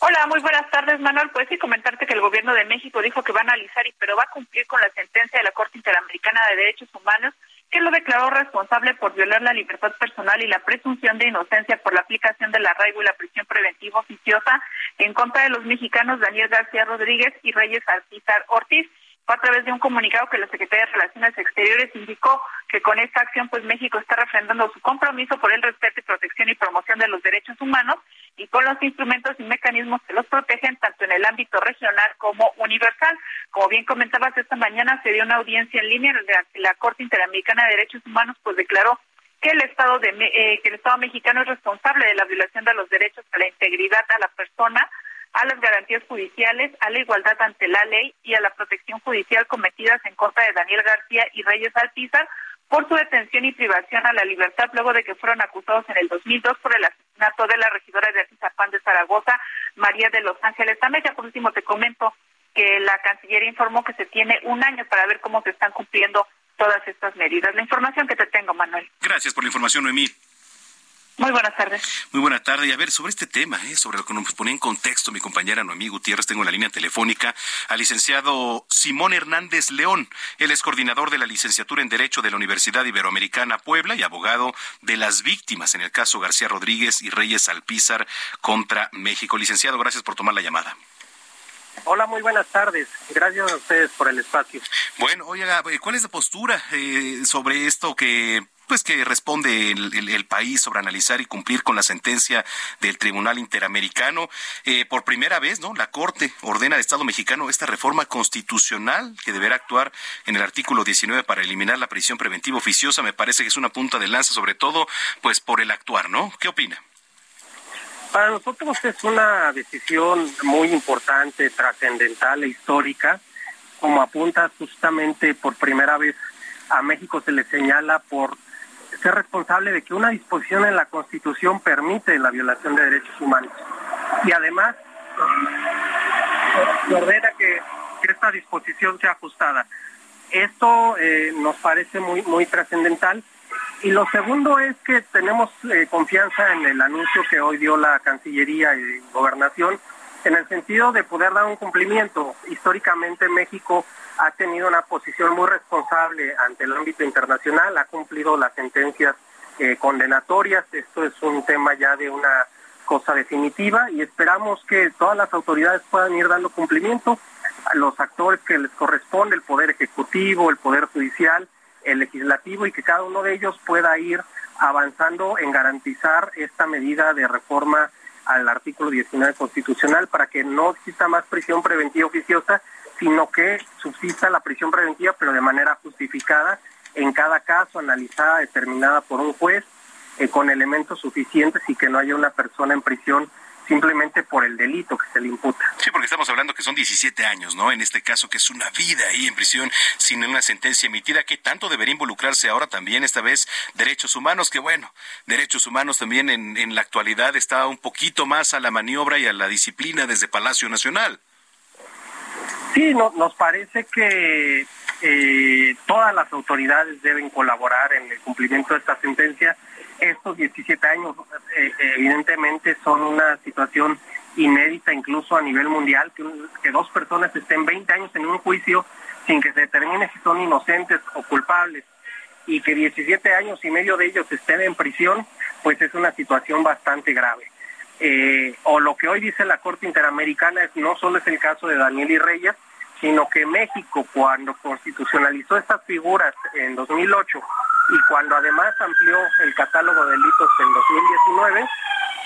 Hola, muy buenas tardes, Manuel. Pues sí, comentarte que el gobierno de México dijo que va a analizar, y pero va a cumplir con la sentencia de la Corte Interamericana de Derechos Humanos, que lo declaró responsable por violar la libertad personal y la presunción de inocencia por la aplicación del arraigo y la prisión preventiva oficiosa en contra de los mexicanos Daniel García Rodríguez y Reyes Alcizar Ortiz. Fue a través de un comunicado que la Secretaría de Relaciones Exteriores indicó que con esta acción pues México está refrendando su compromiso por el respeto y protección y promoción de los derechos humanos y con los instrumentos y mecanismos que los protegen tanto en el ámbito regional como universal. Como bien comentabas esta mañana se dio una audiencia en línea en la que la Corte Interamericana de Derechos Humanos pues declaró que el Estado de eh, que el Estado mexicano es responsable de la violación de los derechos a la integridad a la persona a las garantías judiciales, a la igualdad ante la ley y a la protección judicial cometidas en contra de Daniel García y Reyes Alpizar por su detención y privación a la libertad luego de que fueron acusados en el 2002 por el asesinato de la regidora de Atizapán de Zaragoza, María de Los Ángeles Amaya. Por último, te comento que la Cancillería informó que se tiene un año para ver cómo se están cumpliendo todas estas medidas. La información que te tengo, Manuel. Gracias por la información, Noemí. Muy buenas tardes. Muy buenas tardes. Y a ver, sobre este tema, ¿eh? sobre lo que nos ponía en contexto mi compañera Noemí Gutiérrez, tengo en la línea telefónica al licenciado Simón Hernández León. Él es coordinador de la licenciatura en Derecho de la Universidad Iberoamericana Puebla y abogado de las víctimas en el caso García Rodríguez y Reyes Alpizar contra México. Licenciado, gracias por tomar la llamada. Hola, muy buenas tardes. Gracias a ustedes por el espacio. Bueno, oiga, ¿cuál es la postura eh, sobre esto que pues que responde el, país sobre analizar y cumplir con la sentencia del Tribunal Interamericano. Eh, por primera vez, ¿no? La Corte ordena al Estado mexicano esta reforma constitucional que deberá actuar en el artículo 19 para eliminar la prisión preventiva oficiosa. Me parece que es una punta de lanza, sobre todo, pues por el actuar, ¿no? ¿Qué opina? Para nosotros es una decisión muy importante, trascendental e histórica, como apunta justamente por primera vez a México se le señala por ser responsable de que una disposición en la Constitución permite la violación de derechos humanos. Y además se ordena que, esta disposición sea ajustada. Esto eh, nos parece muy, muy trascendental. Y lo segundo es que tenemos eh, confianza en el anuncio que hoy dio la Cancillería y Gobernación en el sentido de poder dar un cumplimiento. Históricamente México ha tenido una posición muy responsable ante el ámbito internacional, ha cumplido las sentencias eh, condenatorias, esto es un tema ya de una cosa definitiva y esperamos que todas las autoridades puedan ir dando cumplimiento. A los actores que les corresponde, el Poder Ejecutivo, el Poder Judicial, el Legislativo y que cada uno de ellos pueda ir avanzando en garantizar esta medida de reforma al artículo 19 constitucional para que no exista más prisión preventiva oficiosa sino que subsista la prisión preventiva, pero de manera justificada, en cada caso analizada, determinada por un juez, eh, con elementos suficientes y que no haya una persona en prisión simplemente por el delito que se le imputa. Sí, porque estamos hablando que son 17 años, ¿no? En este caso, que es una vida ahí en prisión sin una sentencia emitida, que tanto debería involucrarse ahora también, esta vez, derechos humanos, que bueno, derechos humanos también en, en la actualidad está un poquito más a la maniobra y a la disciplina desde Palacio Nacional. Sí, nos parece que eh, todas las autoridades deben colaborar en el cumplimiento de esta sentencia. Estos 17 años eh, evidentemente son una situación inédita incluso a nivel mundial, que, que dos personas estén 20 años en un juicio sin que se determine si son inocentes o culpables y que 17 años y medio de ellos estén en prisión, pues es una situación bastante grave. Eh, o lo que hoy dice la Corte Interamericana es no solo es el caso de Daniel y Reyes, sino que México cuando constitucionalizó estas figuras en 2008 y cuando además amplió el catálogo de delitos en 2019,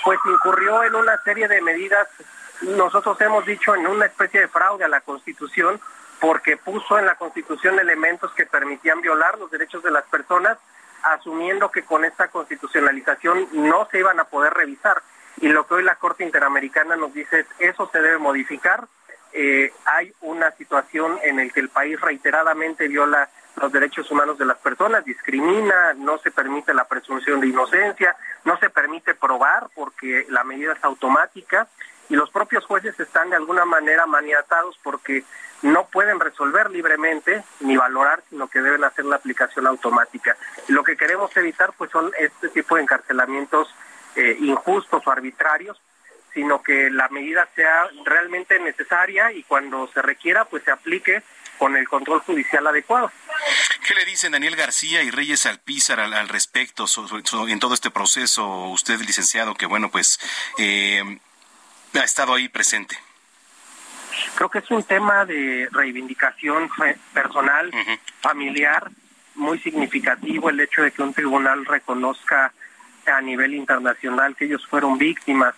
pues incurrió en una serie de medidas, nosotros hemos dicho en una especie de fraude a la Constitución, porque puso en la Constitución elementos que permitían violar los derechos de las personas, asumiendo que con esta constitucionalización no se iban a poder revisar y lo que hoy la Corte Interamericana nos dice es eso se debe modificar. Eh, hay una situación en la que el país reiteradamente viola los derechos humanos de las personas, discrimina, no se permite la presunción de inocencia, no se permite probar porque la medida es automática y los propios jueces están de alguna manera maniatados porque no pueden resolver libremente ni valorar, sino que deben hacer la aplicación automática. Lo que queremos evitar pues son este tipo de encarcelamientos eh, injustos o arbitrarios, sino que la medida sea realmente necesaria y cuando se requiera, pues se aplique con el control judicial adecuado. ¿Qué le dicen Daniel García y Reyes Alpizar al, respecto en todo este proceso? Usted, licenciado, que bueno, pues eh, ha estado ahí presente. Creo que es un tema de reivindicación personal, familiar, muy significativo el hecho de que un tribunal reconozca a nivel internacional que ellos fueron víctimas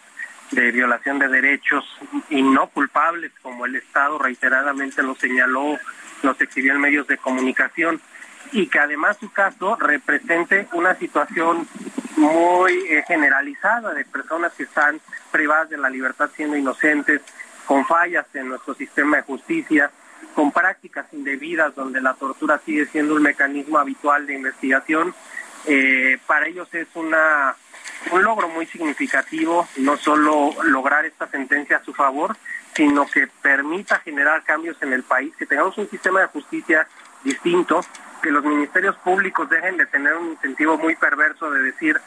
de violación de derechos y no culpables, como el Estado reiteradamente lo señaló, los exhibió en medios de comunicación, y que además su caso represente una situación muy eh, generalizada de personas que están privadas de la libertad siendo inocentes, con fallas en nuestro sistema de justicia, con prácticas indebidas donde la tortura sigue siendo un mecanismo habitual de investigación eh, para ellos es una un logro muy significativo no solo lograr esta sentencia a su favor, sino que permita generar cambios en el país, que tengamos un sistema de justicia distinto, que los ministerios públicos dejen de tener un incentivo muy perverso de decir,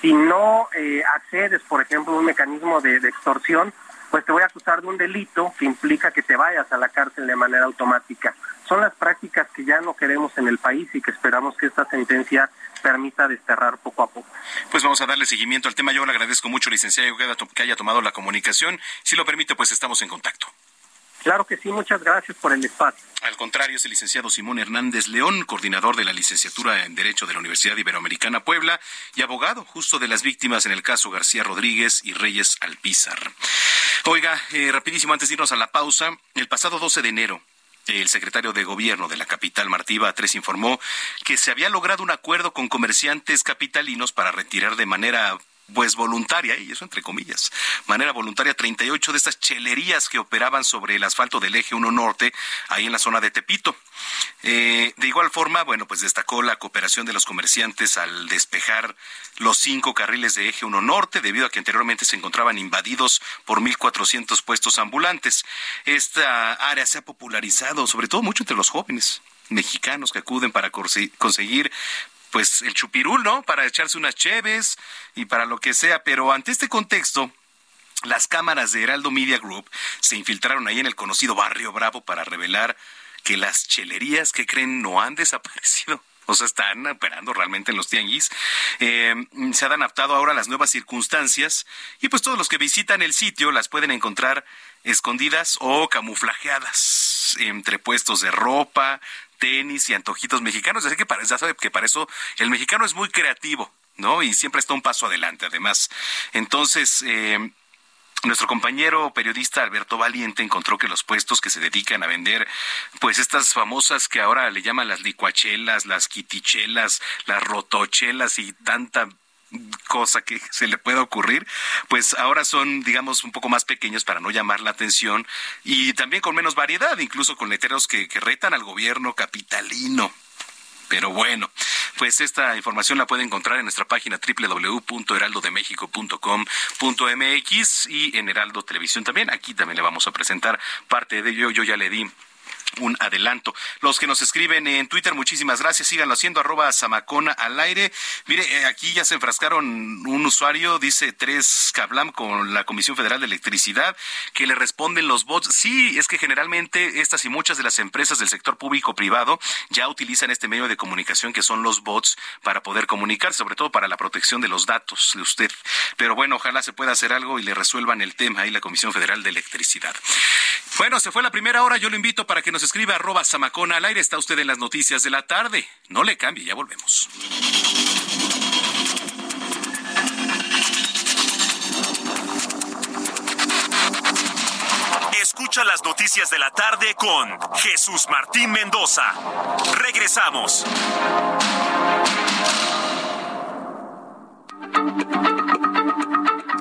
si no eh, accedes, por ejemplo, a un mecanismo de extorsión, pues te voy a acusar de un delito que implica que te vayas a la cárcel de manera automática. Son las prácticas que ya no queremos en el país y que esperamos que esta sentencia permita desterrar poco a poco. Pues vamos a darle seguimiento al tema. Yo le agradezco mucho, licenciado, que haya tomado la comunicación. Si lo permite, pues estamos en contacto. Claro que sí, muchas gracias por el espacio. Al contrario, es el licenciado Simón Hernández León, coordinador de la licenciatura en Derecho de la Universidad Iberoamericana Puebla y abogado justo de las víctimas en el caso García Rodríguez y Reyes Alpizar. Oiga, eh, rapidísimo, antes de irnos a la pausa, el pasado 12 de enero, el secretario de Gobierno de la capital, Martí Batres, informó que se había logrado un acuerdo con comerciantes capitalinos para retirar de manera pues voluntaria, y eso entre comillas, manera voluntaria, 38 de estas chelerías que operaban sobre el asfalto del eje 1 norte, ahí en la zona de Tepito. Eh, de igual forma, bueno, pues destacó la cooperación de los comerciantes al despejar los cinco carriles de eje 1 norte, debido a que anteriormente se encontraban invadidos por 1.400 puestos ambulantes. Esta área se ha popularizado, sobre todo mucho entre los jóvenes mexicanos que acuden para conseguir pues el chupirul, ¿no? Para echarse unas cheves y para lo que sea, pero ante este contexto, las cámaras de Heraldo Media Group se infiltraron ahí en el conocido Barrio Bravo para revelar que las chelerías que creen no han desaparecido. O sea, están operando realmente en los tianguis. Eh, se han adaptado ahora a las nuevas circunstancias y pues todos los que visitan el sitio las pueden encontrar escondidas o camuflajeadas entre puestos de ropa, tenis y antojitos mexicanos. Así que para, ya que para eso el mexicano es muy creativo, ¿no? Y siempre está un paso adelante, además. Entonces, eh, nuestro compañero periodista Alberto Valiente encontró que los puestos que se dedican a vender, pues estas famosas que ahora le llaman las licuachelas, las quitichelas, las rotochelas y tanta cosa que se le pueda ocurrir, pues ahora son, digamos, un poco más pequeños para no llamar la atención y también con menos variedad, incluso con letreros que, que retan al gobierno capitalino. Pero bueno, pues esta información la puede encontrar en nuestra página www.heraldodemexico.com.mx y en Heraldo Televisión también. Aquí también le vamos a presentar parte de ello. Yo ya le di un adelanto. Los que nos escriben en Twitter, muchísimas gracias. Síganlo haciendo arroba Samacona al aire. Mire, eh, aquí ya se enfrascaron un usuario, dice tres Cablam con la Comisión Federal de Electricidad, que le responden los bots. Sí, es que generalmente estas y muchas de las empresas del sector público privado ya utilizan este medio de comunicación que son los bots para poder comunicar, sobre todo para la protección de los datos de usted. Pero bueno, ojalá se pueda hacer algo y le resuelvan el tema ahí la Comisión Federal de Electricidad. Bueno, se fue la primera hora. Yo lo invito para que nos escriba arroba Samacona al aire. Está usted en las noticias de la tarde. No le cambie, ya volvemos. Escucha las noticias de la tarde con Jesús Martín Mendoza. Regresamos.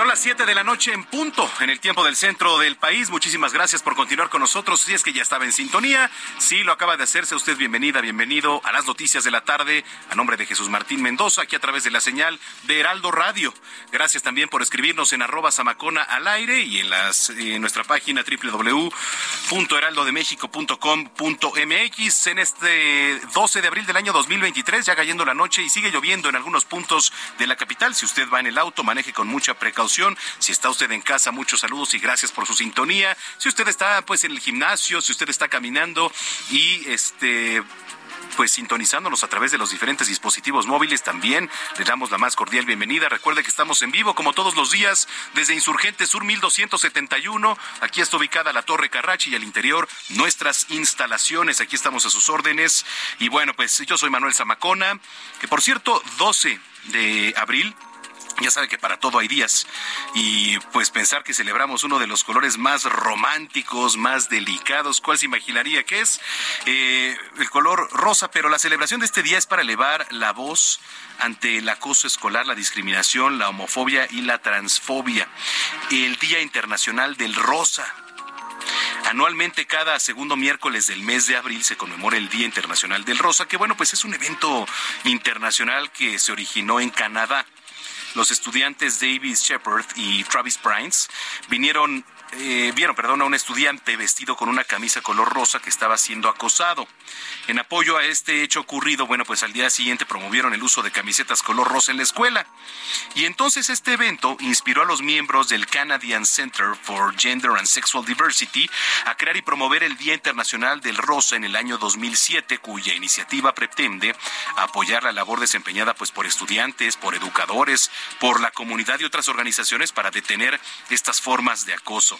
Son las 7 de la noche en punto en el tiempo del centro del país. Muchísimas gracias por continuar con nosotros. Si es que ya estaba en sintonía, si lo acaba de hacerse usted bienvenida, bienvenido a las noticias de la tarde a nombre de Jesús Martín Mendoza, aquí a través de la señal de Heraldo Radio. Gracias también por escribirnos en arroba samacona al aire y en, las, en nuestra página www.heraldodemexico.com.mx en este 12 de abril del año 2023, ya cayendo la noche y sigue lloviendo en algunos puntos de la capital. Si usted va en el auto, maneje con mucha precaución si está usted en casa, muchos saludos y gracias por su sintonía. Si usted está pues en el gimnasio, si usted está caminando y este pues sintonizándonos a través de los diferentes dispositivos móviles también le damos la más cordial bienvenida. Recuerde que estamos en vivo como todos los días desde Insurgente Sur 1271. Aquí está ubicada la Torre Carrachi y al interior nuestras instalaciones. Aquí estamos a sus órdenes. Y bueno, pues yo soy Manuel Zamacona, que por cierto, 12 de abril ya sabe que para todo hay días y pues pensar que celebramos uno de los colores más románticos, más delicados, ¿cuál se imaginaría que es? Eh, el color rosa, pero la celebración de este día es para elevar la voz ante el acoso escolar, la discriminación, la homofobia y la transfobia. El Día Internacional del Rosa. Anualmente, cada segundo miércoles del mes de abril se conmemora el Día Internacional del Rosa, que bueno, pues es un evento internacional que se originó en Canadá. Los estudiantes Davis Shepard y Travis Prince vinieron eh, vieron, perdón, a un estudiante vestido con una camisa color rosa que estaba siendo acosado. En apoyo a este hecho ocurrido, bueno, pues al día siguiente promovieron el uso de camisetas color rosa en la escuela. Y entonces este evento inspiró a los miembros del Canadian Center for Gender and Sexual Diversity a crear y promover el Día Internacional del Rosa en el año 2007, cuya iniciativa pretende apoyar la labor desempeñada pues por estudiantes, por educadores, por la comunidad y otras organizaciones para detener estas formas de acoso.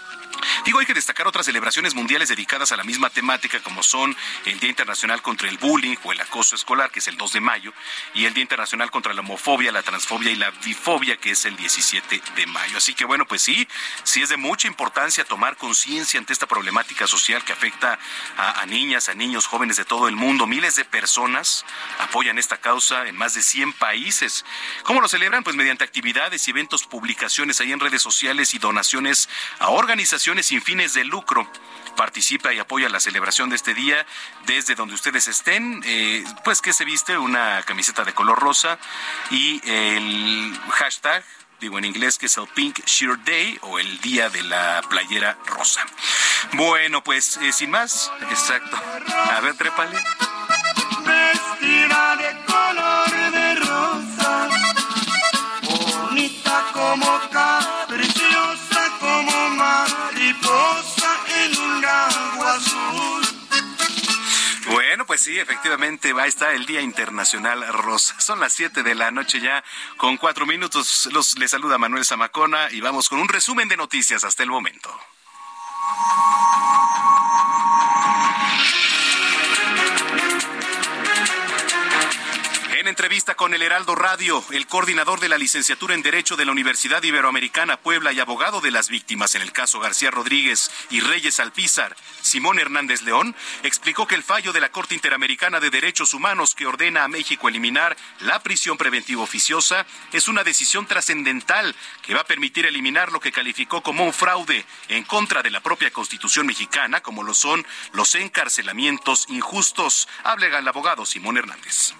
Digo, hay que destacar otras celebraciones mundiales dedicadas a la misma temática, como son el Día Internacional contra el Bullying o el Acoso Escolar, que es el 2 de mayo, y el Día Internacional contra la Homofobia, la Transfobia y la Bifobia, que es el 17 de mayo. Así que bueno, pues sí, sí es de mucha importancia tomar conciencia ante esta problemática social que afecta a, niñas, a niños, jóvenes de todo el mundo. Miles de personas apoyan esta causa en más de 100 países. ¿Cómo lo celebran? Pues mediante actividades eventos, publicaciones ahí en redes sociales y donaciones a organizaciones sin fines de lucro. Participa y apoya la celebración de este día desde donde ustedes estén. Eh, pues que se viste una camiseta de color rosa y el hashtag digo en inglés que es el Pink Shirt Day o el Día de la Playera Rosa. Bueno, pues eh, sin más, exacto. A ver, trépale. Vestida de color de rosa, bonita como pues sí, efectivamente, va a estar el Día Internacional Rosa. Son las 7 de la noche ya, con cuatro minutos. Los, les saluda Manuel Zamacona y vamos con un resumen de noticias hasta el momento. Entrevista con el Heraldo Radio, el coordinador de la licenciatura en Derecho de la Universidad Iberoamericana Puebla y abogado de las víctimas en el caso García Rodríguez y Reyes Alpizar, Simón Hernández León, explicó que el fallo de la Corte Interamericana de Derechos Humanos que ordena a México eliminar la prisión preventiva oficiosa es una decisión trascendental que va a permitir eliminar lo que calificó como un fraude en contra de la propia Constitución mexicana, como lo son los encarcelamientos injustos. Habla el abogado Simón Hernández.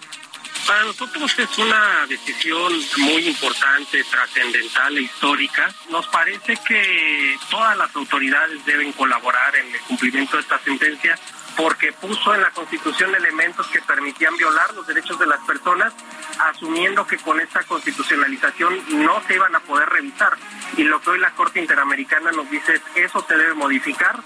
Para nosotros es una decisión muy importante, trascendental e histórica. Nos parece que todas las autoridades deben colaborar en el cumplimiento de esta sentencia porque puso en la Constitución elementos que permitían violar los derechos de las personas, asumiendo que con esta constitucionalización no se iban a poder revisar. Y lo que hoy la Corte Interamericana nos dice es eso se debe modificar.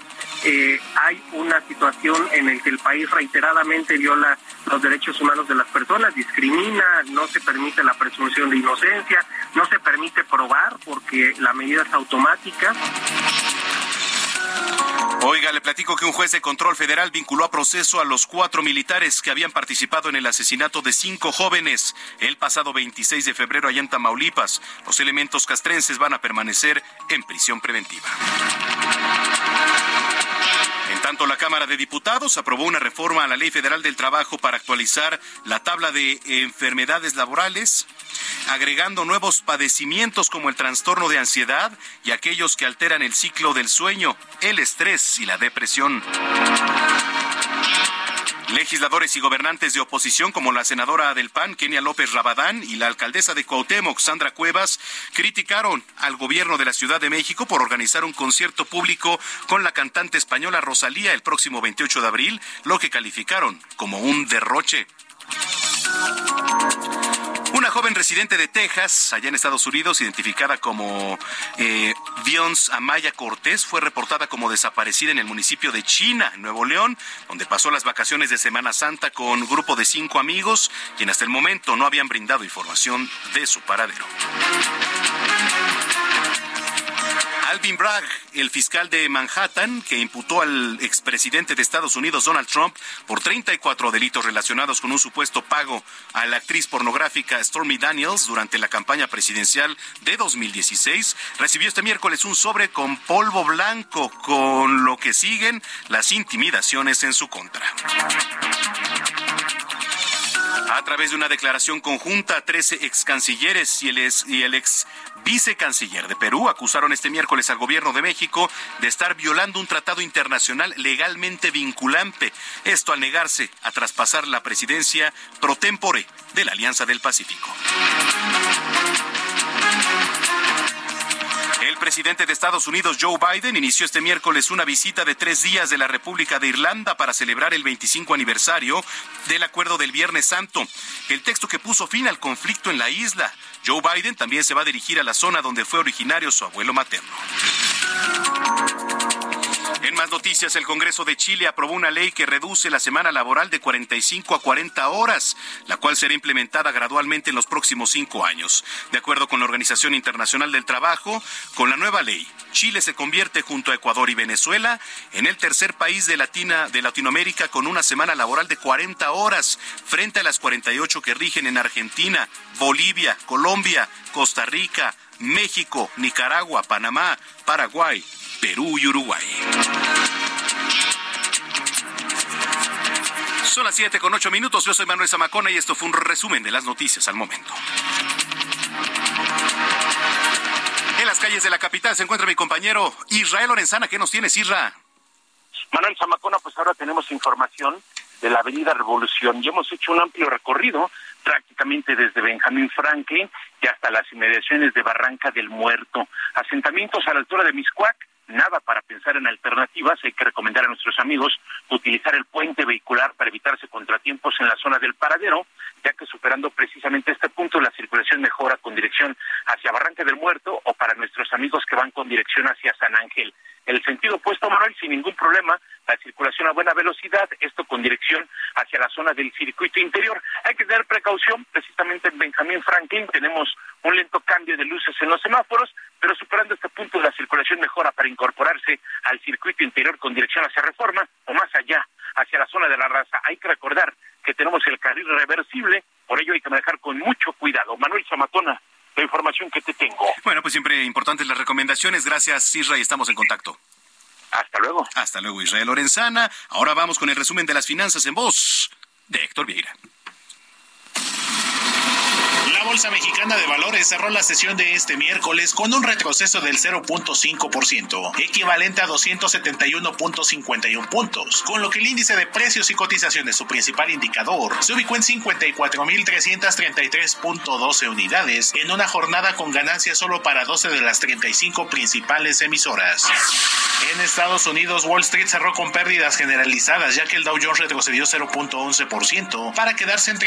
Eh, hay una situación en la que el país reiteradamente viola los derechos humanos de las personas, discrimina, no se permite la presunción de inocencia, no se permite probar porque la medida es automática. Oiga, le platico que un juez de control federal vinculó a proceso a los cuatro militares que habían participado en el asesinato de cinco jóvenes el pasado 26 de febrero allá en Tamaulipas. Los elementos castrenses van a permanecer en prisión preventiva. En tanto, la Cámara de Diputados aprobó una reforma a la Ley Federal del Trabajo para actualizar la tabla de enfermedades laborales, agregando nuevos padecimientos como el trastorno de ansiedad y aquellos que alteran el ciclo del sueño, el estrés y la depresión. Legisladores y gobernantes de oposición como la senadora del PAN, Kenia López Rabadán, y la alcaldesa de Cuauhtémoc, Sandra Cuevas, criticaron al gobierno de la Ciudad de México por organizar un concierto público con la cantante española Rosalía el próximo 28 de abril, lo que calificaron como un derroche. Una joven residente de Texas, allá en Estados Unidos, identificada como eh, Amaya Cortés, fue reportada como desaparecida en el municipio de China, Nuevo León, donde pasó las vacaciones de Semana Santa con un grupo de cinco amigos, quienes hasta el momento no habían brindado información de su paradero. Alvin Bragg, el fiscal de Manhattan, que imputó al expresidente de Estados Unidos, Donald Trump, por 34 delitos relacionados con un supuesto pago a la actriz pornográfica Stormy Daniels durante la campaña presidencial de 2016, recibió este miércoles un sobre con polvo blanco, con lo que siguen las intimidaciones en su contra. A través de una declaración conjunta, 13 ex cancilleres y el ex, y el vicecanciller de Perú acusaron este miércoles al gobierno de México de estar violando un tratado internacional legalmente vinculante. Esto al negarse a traspasar la presidencia pro tempore de la Alianza del Pacífico. El presidente de Estados Unidos, Joe Biden, inició este miércoles una visita de tres días de la República de Irlanda para celebrar el 25 aniversario del acuerdo del Viernes Santo, el texto que puso fin al conflicto en la isla. Joe Biden también se va a dirigir a la zona donde fue originario su abuelo materno. En más noticias, el Congreso de Chile aprobó una ley que reduce la semana laboral de 45 a 40 horas, la cual será implementada gradualmente en los próximos cinco años. De acuerdo con la Organización Internacional del Trabajo, con la nueva ley, Chile se convierte junto a Ecuador y Venezuela en el tercer país de, Latina, de Latinoamérica con una semana laboral de 40 horas, frente a las 48 que rigen en Argentina, Bolivia, Colombia, Costa Rica, México, Nicaragua, Panamá, Paraguay, Perú y Uruguay. Son las 7 con 8 minutos. Yo soy Manuel Zamacona y esto fue un resumen de las noticias al momento. En las calles de la capital se encuentra mi compañero Israel Lorenzana. ¿Qué nos tienes, Isra? Manuel Zamacona, pues ahora tenemos información de la Avenida Revolución y hemos hecho un amplio recorrido prácticamente desde Benjamín Franklin y hasta las inmediaciones de Barranca del Muerto, asentamientos a la altura de Miscuac, nada para pensar en alternativas, hay que recomendar a nuestros amigos utilizar el puente vehicular para evitarse contratiempos en la zona del paradero, ya que superando precisamente este punto la circulación mejora con dirección hacia Barranca del Muerto o para nuestros amigos que van con dirección hacia San Ángel. El sentido opuesto, Manuel, sin ningún problema, la circulación a buena velocidad, esto con dirección hacia la zona del circuito interior. Hay que tener precaución, precisamente en Benjamín Franklin tenemos un lento cambio de luces en los semáforos, pero superando este punto la circulación mejora para incorporarse al circuito interior con dirección hacia Reforma o más allá, hacia la zona de la raza. Hay que recordar que tenemos el carril reversible, por ello hay que manejar con mucho cuidado. Manuel Zamatona, la información que te tengo. Bueno, pues siempre importantes las recomendaciones. Gracias, Isra, y estamos en contacto. Hasta luego. Hasta luego, Israel Lorenzana. Ahora vamos con el resumen de las finanzas en voz de Héctor Vieira. La Bolsa Mexicana de Valores cerró la sesión de este miércoles con un retroceso del 0.5%, equivalente a 271.51 puntos, con lo que el índice de precios y cotizaciones, su principal indicador, se ubicó en 54.333.12 unidades en una jornada con ganancias solo para 12 de las 35 principales emisoras. En Estados Unidos, Wall Street cerró con pérdidas generalizadas ya que el Dow Jones retrocedió 0.11% para quedarse en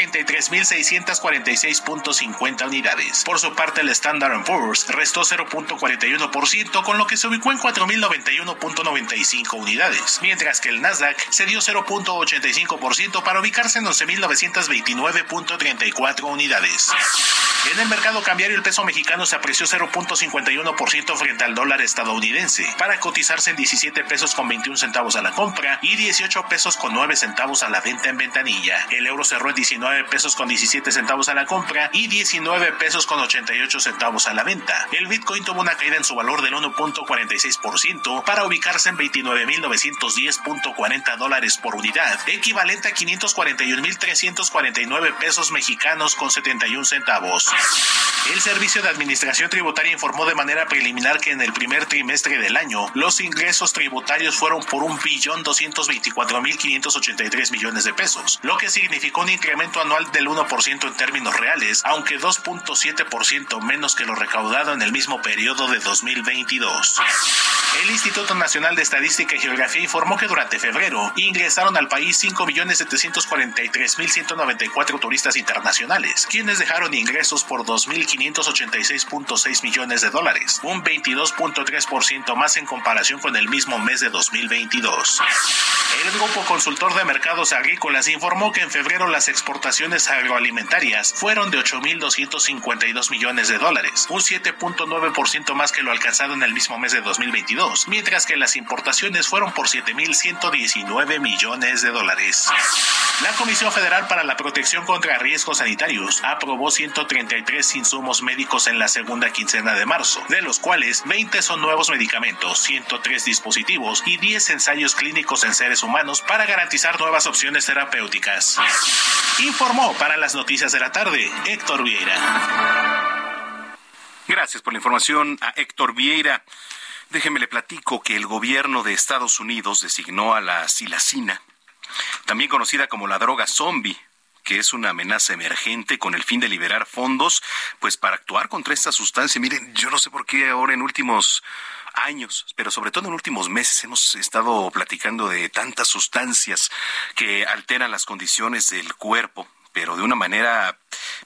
33.646.50 unidades. Por su parte, el Standard Poor's restó 0.41%, con lo que se ubicó en 4.091.95 unidades, mientras que el Nasdaq se dio 0.85% para ubicarse en 11.929.34 unidades. En el mercado cambiario, el peso mexicano se apreció 0.51% frente al dólar estadounidense, para cotizarse en 17 pesos con 21 centavos a la compra y 18 pesos con 9 centavos a la venta en ventanilla. El euro cerró en 19 pesos con 17 centavos a la compra y 19 pesos con 88 centavos a la venta. El Bitcoin tuvo una caída en su valor del 1.46% para ubicarse en 29.910.40 dólares por unidad, equivalente a 541.349 pesos mexicanos con 71 centavos. El Servicio de Administración Tributaria informó de manera preliminar que en el primer trimestre del año los ingresos tributarios fueron por un billón 224 mil 583 millones de pesos, lo que significó un incremento anual del 1% en términos reales, aunque 2.7% menos que lo recaudado en el mismo periodo de 2022. El Instituto Nacional de Estadística y Geografía informó que durante febrero ingresaron al país 5.743.194 turistas internacionales, quienes dejaron ingresos por 2.586.6 millones de dólares, un 22.3% más en comparación con el mismo mes de 2022. El Grupo Consultor de Mercados Agrícolas informó que en febrero las exportaciones agroalimentarias fueron de 8.252 millones de dólares, un 7.9% más que lo alcanzado en el mismo mes de 2022, mientras que las importaciones fueron por 7.119 millones de dólares. La Comisión Federal para la Protección contra Riesgos Sanitarios aprobó 133 insumos médicos en la segunda quincena de marzo, de los cuales 20 son nuevos medicamentos, 103 dispositivos y 10 ensayos clínicos en seres humanos para garantizar nuevas opciones terapéuticas. Informó para las noticias de la tarde Héctor Vieira. Gracias por la información a Héctor Vieira. Déjeme le platico que el gobierno de Estados Unidos designó a la silacina, también conocida como la droga zombie, que es una amenaza emergente con el fin de liberar fondos, pues para actuar contra esta sustancia. Miren, yo no sé por qué ahora en últimos años, pero sobre todo en últimos meses hemos estado platicando de tantas sustancias que alteran las condiciones del cuerpo, pero de una manera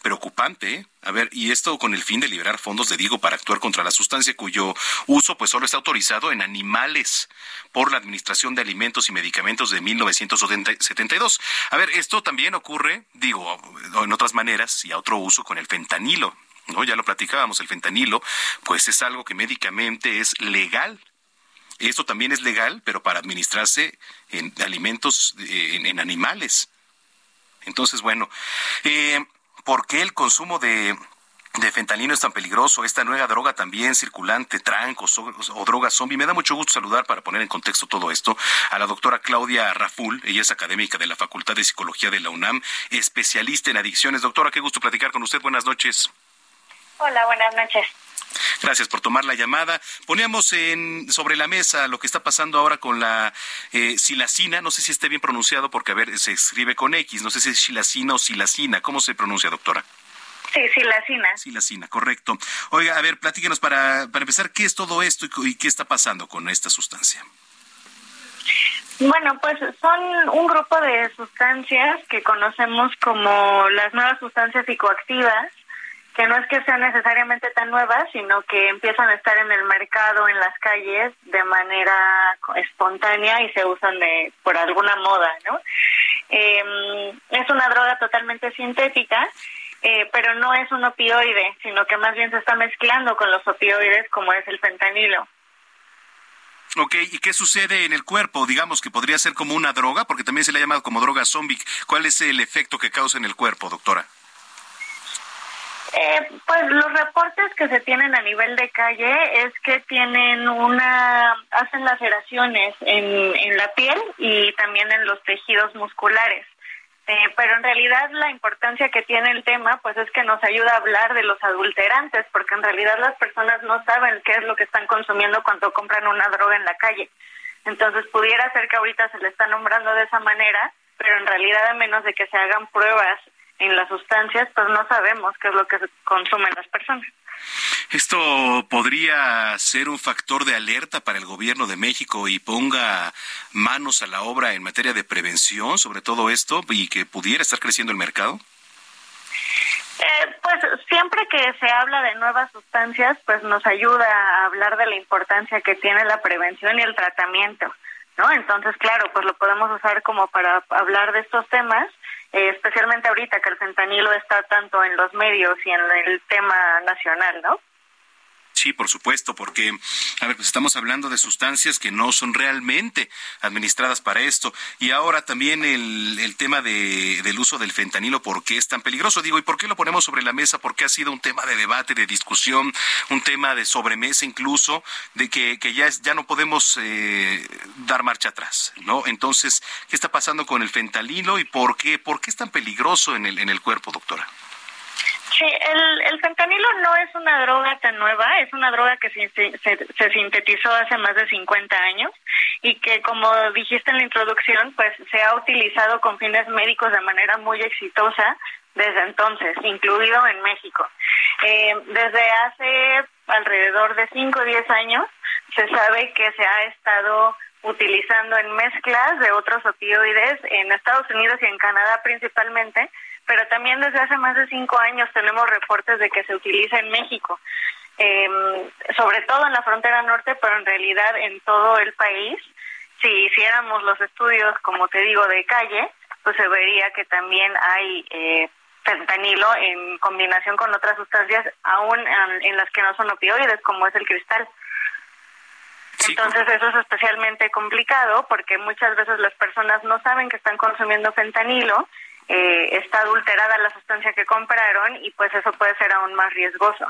preocupante. ¿eh? A ver, y esto con el fin de liberar fondos de Digo para actuar contra la sustancia cuyo uso pues solo está autorizado en animales por la Administración de Alimentos y Medicamentos de 1972. A ver, esto también ocurre, digo, en otras maneras y a otro uso con el fentanilo. ¿no? Ya lo platicábamos, el fentanilo, pues es algo que médicamente es legal. Esto también es legal, pero para administrarse en alimentos, en, en animales. Entonces, bueno, eh, ¿por qué el consumo de, de fentanilo es tan peligroso, esta nueva droga también circulante, trancos o, o droga zombie. Me da mucho gusto saludar para poner en contexto todo esto a la doctora Claudia Raful, ella es académica de la Facultad de Psicología de la UNAM, especialista en adicciones. Doctora, qué gusto platicar con usted. Buenas noches. Hola, buenas noches. Gracias por tomar la llamada. Poníamos en, sobre la mesa lo que está pasando ahora con la eh, silacina. No sé si esté bien pronunciado porque, a ver, se escribe con X. No sé si es silacina o silacina. ¿Cómo se pronuncia, doctora? Sí, silacina. Silacina, correcto. Oiga, a ver, platíquenos para, para empezar, ¿qué es todo esto y, y qué está pasando con esta sustancia? Bueno, pues son un grupo de sustancias que conocemos como las nuevas sustancias psicoactivas que no es que sean necesariamente tan nuevas, sino que empiezan a estar en el mercado, en las calles, de manera espontánea y se usan de por alguna moda, ¿no? Eh, es una droga totalmente sintética, eh, pero no es un opioide, sino que más bien se está mezclando con los opioides, como es el fentanilo. Ok, ¿y qué sucede en el cuerpo? Digamos que podría ser como una droga, porque también se le ha llamado como droga zombie. ¿Cuál es el efecto que causa en el cuerpo, doctora? Eh, pues los reportes que se tienen a nivel de calle es que tienen una, hacen laceraciones en, en la piel y también en los tejidos musculares. Eh, pero en realidad la importancia que tiene el tema pues es que nos ayuda a hablar de los adulterantes, porque en realidad las personas no saben qué es lo que están consumiendo cuando compran una droga en la calle. Entonces pudiera ser que ahorita se le está nombrando de esa manera, pero en realidad a menos de que se hagan pruebas en las sustancias, pues no sabemos qué es lo que consumen las personas. ¿Esto podría ser un factor de alerta para el gobierno de México y ponga manos a la obra en materia de prevención sobre todo esto y que pudiera estar creciendo el mercado? Eh, pues siempre que se habla de nuevas sustancias, pues nos ayuda a hablar de la importancia que tiene la prevención y el tratamiento, ¿no? Entonces, claro, pues lo podemos usar como para hablar de estos temas eh, especialmente ahorita que el fentanilo está tanto en los medios y en el tema nacional, ¿no? Sí, por supuesto, porque, a ver, pues estamos hablando de sustancias que no son realmente administradas para esto. Y ahora también el, el tema de, del uso del fentanilo, ¿por qué es tan peligroso? Digo, ¿y por qué lo ponemos sobre la mesa? Porque ha sido un tema de debate, de discusión, un tema de sobremesa incluso, de que, ya, es, ya no podemos eh, dar marcha atrás, ¿no? Entonces, ¿qué está pasando con el fentanilo y por qué, por qué es tan peligroso en el, en el cuerpo, doctora? Sí, el, el fentanilo no es una droga tan nueva, es una droga que se, sintetizó hace más de 50 años y que, como dijiste en la introducción, pues se ha utilizado con fines médicos de manera muy exitosa desde entonces, incluido en México. Eh, desde hace alrededor de 5 o 10 años se sabe que se ha estado utilizando en mezclas de otros opioides en Estados Unidos y en Canadá principalmente, pero también desde hace más de cinco años tenemos reportes de que se utiliza en México, eh, sobre todo en la frontera norte, pero en realidad en todo el país. Si hiciéramos los estudios, como te digo, de calle, pues se vería que también hay eh, fentanilo en combinación con otras sustancias, aún en, en las que no son opioides, como es el cristal. Entonces eso es especialmente complicado porque muchas veces las personas no saben que están consumiendo fentanilo eh, está adulterada la sustancia que compraron y pues eso puede ser aún más riesgoso.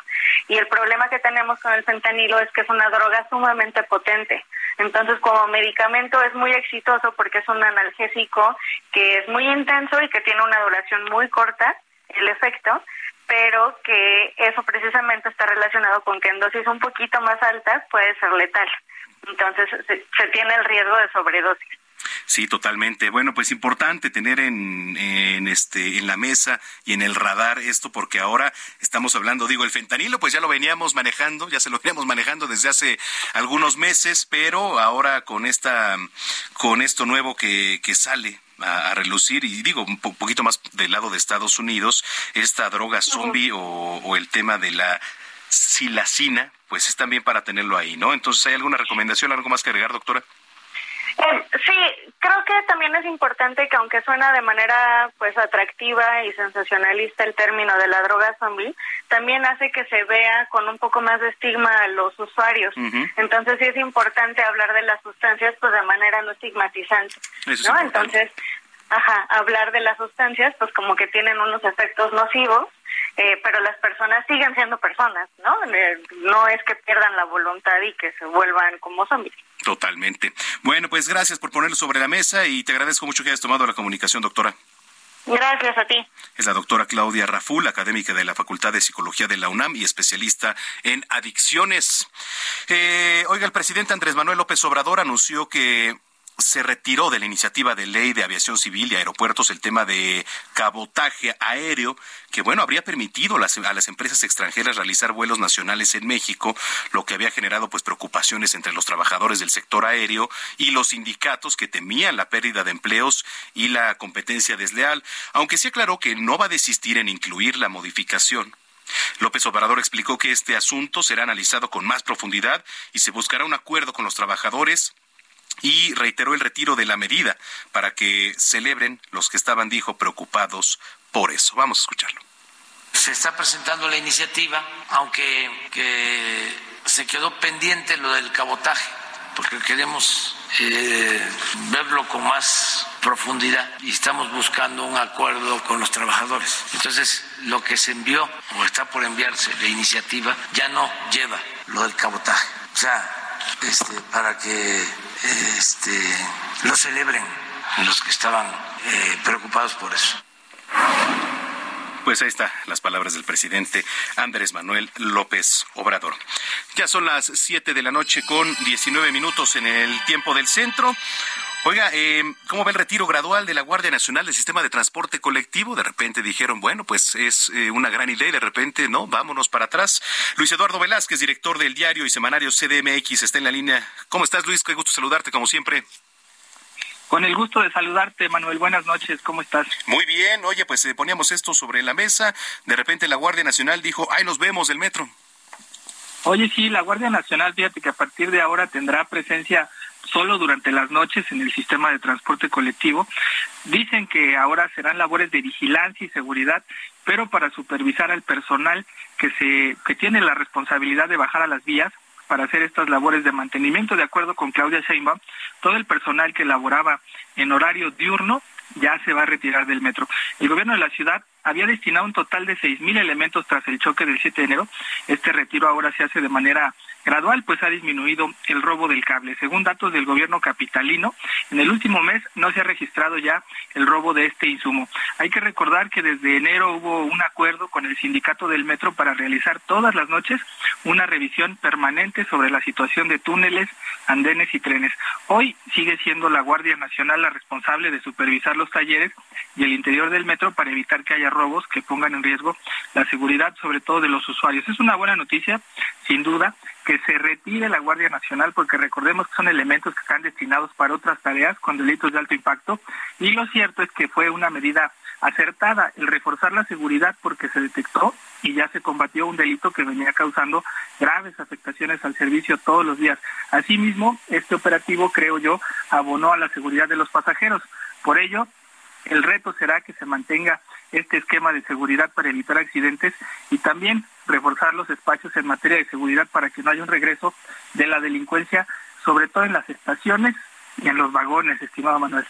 Y el problema que tenemos con el fentanilo es que es una droga sumamente potente. Entonces, como medicamento es muy exitoso porque es un analgésico que es muy intenso y que tiene una duración muy corta, el efecto, pero que eso precisamente está relacionado con que en dosis un poquito más altas puede ser letal. Entonces, se, tiene el riesgo de sobredosis. Sí, totalmente. Bueno, pues importante tener en, en, este en la mesa y en el radar esto porque ahora estamos hablando, digo, el fentanilo pues ya lo veníamos manejando, ya se lo veníamos manejando desde hace algunos meses, pero ahora con esta con esto nuevo que, que sale a, relucir y digo un poquito más del lado de Estados Unidos esta droga zombie o, o el tema de la silacina pues es también para tenerlo ahí no entonces hay alguna recomendación algo más que agregar doctora eh, sí, creo que también es importante que aunque suena de manera pues atractiva y sensacionalista el término de la droga zombie, también hace que se vea con un poco más de estigma a los usuarios. Entonces sí es importante hablar de las sustancias pues de manera no estigmatizante, ¿no? Entonces, ajá, hablar de las sustancias pues como que tienen unos efectos nocivos eh, pero las personas siguen siendo personas, ¿no? Eh, no es que pierdan la voluntad y que se vuelvan como zombies. Totalmente. Bueno, pues gracias por ponerlo sobre la mesa y te agradezco mucho que hayas tomado la comunicación, doctora. Gracias a ti. Es la doctora Claudia Raful, académica de la Facultad de Psicología de la UNAM y especialista en adicciones. Eh, oiga, el presidente Andrés Manuel López Obrador anunció que se retiró de la iniciativa de ley de aviación civil y aeropuertos el tema de cabotaje aéreo, que bueno, habría permitido a las empresas extranjeras realizar vuelos nacionales en México, lo que había generado pues preocupaciones entre los trabajadores del sector aéreo y los sindicatos que temían la pérdida de empleos y la competencia desleal, aunque sí aclaró que no va a desistir en incluir la modificación. López Obrador explicó que este asunto será analizado con más profundidad y se buscará un acuerdo con los trabajadores y reiteró el retiro de la medida para que celebren los que estaban, dijo, preocupados por eso. Vamos a escucharlo. Se está presentando la iniciativa, aunque se quedó pendiente lo del cabotaje, porque queremos eh, verlo con más profundidad y estamos buscando un acuerdo con los trabajadores. Entonces, lo que se envió o está por enviarse la iniciativa ya no lleva lo del cabotaje. O sea, este, para que este, lo celebren los que estaban eh, preocupados por eso. Pues ahí está las palabras del presidente Andrés Manuel López Obrador. Ya son las 7 de la noche con 19 minutos en el tiempo del centro. Oiga, eh, ¿cómo ve el retiro gradual de la Guardia Nacional del Sistema de Transporte Colectivo? De repente dijeron, bueno, pues es eh, una gran idea y de repente, no, vámonos para atrás. Luis Eduardo Velázquez, director del diario y semanario CDMX, está en la línea. ¿Cómo estás, Luis? Qué gusto saludarte, como siempre. Con el gusto de saludarte, Manuel. Buenas noches, ¿cómo estás? Muy bien. Oye, pues eh, poníamos esto sobre la mesa. De repente la Guardia Nacional dijo, ay, nos vemos del metro. Oye, sí, la Guardia Nacional, fíjate que a partir de ahora tendrá presencia solo durante las noches en el sistema de transporte colectivo. Dicen que ahora serán labores de vigilancia y seguridad, pero para supervisar al personal que se que tiene la responsabilidad de bajar a las vías para hacer estas labores de mantenimiento, de acuerdo con Claudia Sheinbaum, todo el personal que laboraba en horario diurno ya se va a retirar del metro. El gobierno de la ciudad había destinado un total de seis mil elementos tras el choque del 7 de enero. Este retiro ahora se hace de manera gradual, pues ha disminuido el robo del cable. Según datos del gobierno capitalino, en el último mes no se ha registrado ya el robo de este insumo. Hay que recordar que desde enero hubo un acuerdo con el sindicato del metro para realizar todas las noches una revisión permanente sobre la situación de túneles, andenes y trenes. Hoy sigue siendo la Guardia Nacional la responsable de supervisar los talleres y el interior del metro para evitar que haya robos que pongan en riesgo la seguridad, sobre todo de los usuarios. Es una buena noticia, sin duda, que se retire la Guardia Nacional, porque recordemos que son elementos que están destinados para otras tareas con delitos de alto impacto, y lo cierto es que fue una medida acertada el reforzar la seguridad porque se detectó y ya se combatió un delito que venía causando graves afectaciones al servicio todos los días. Asimismo, este operativo, creo yo, abonó a la seguridad de los pasajeros. Por ello, el reto será que se mantenga este esquema de seguridad para evitar accidentes y también reforzar los espacios en materia de seguridad para que no haya un regreso de la delincuencia, sobre todo en las estaciones y en los vagones, estimado Manuel.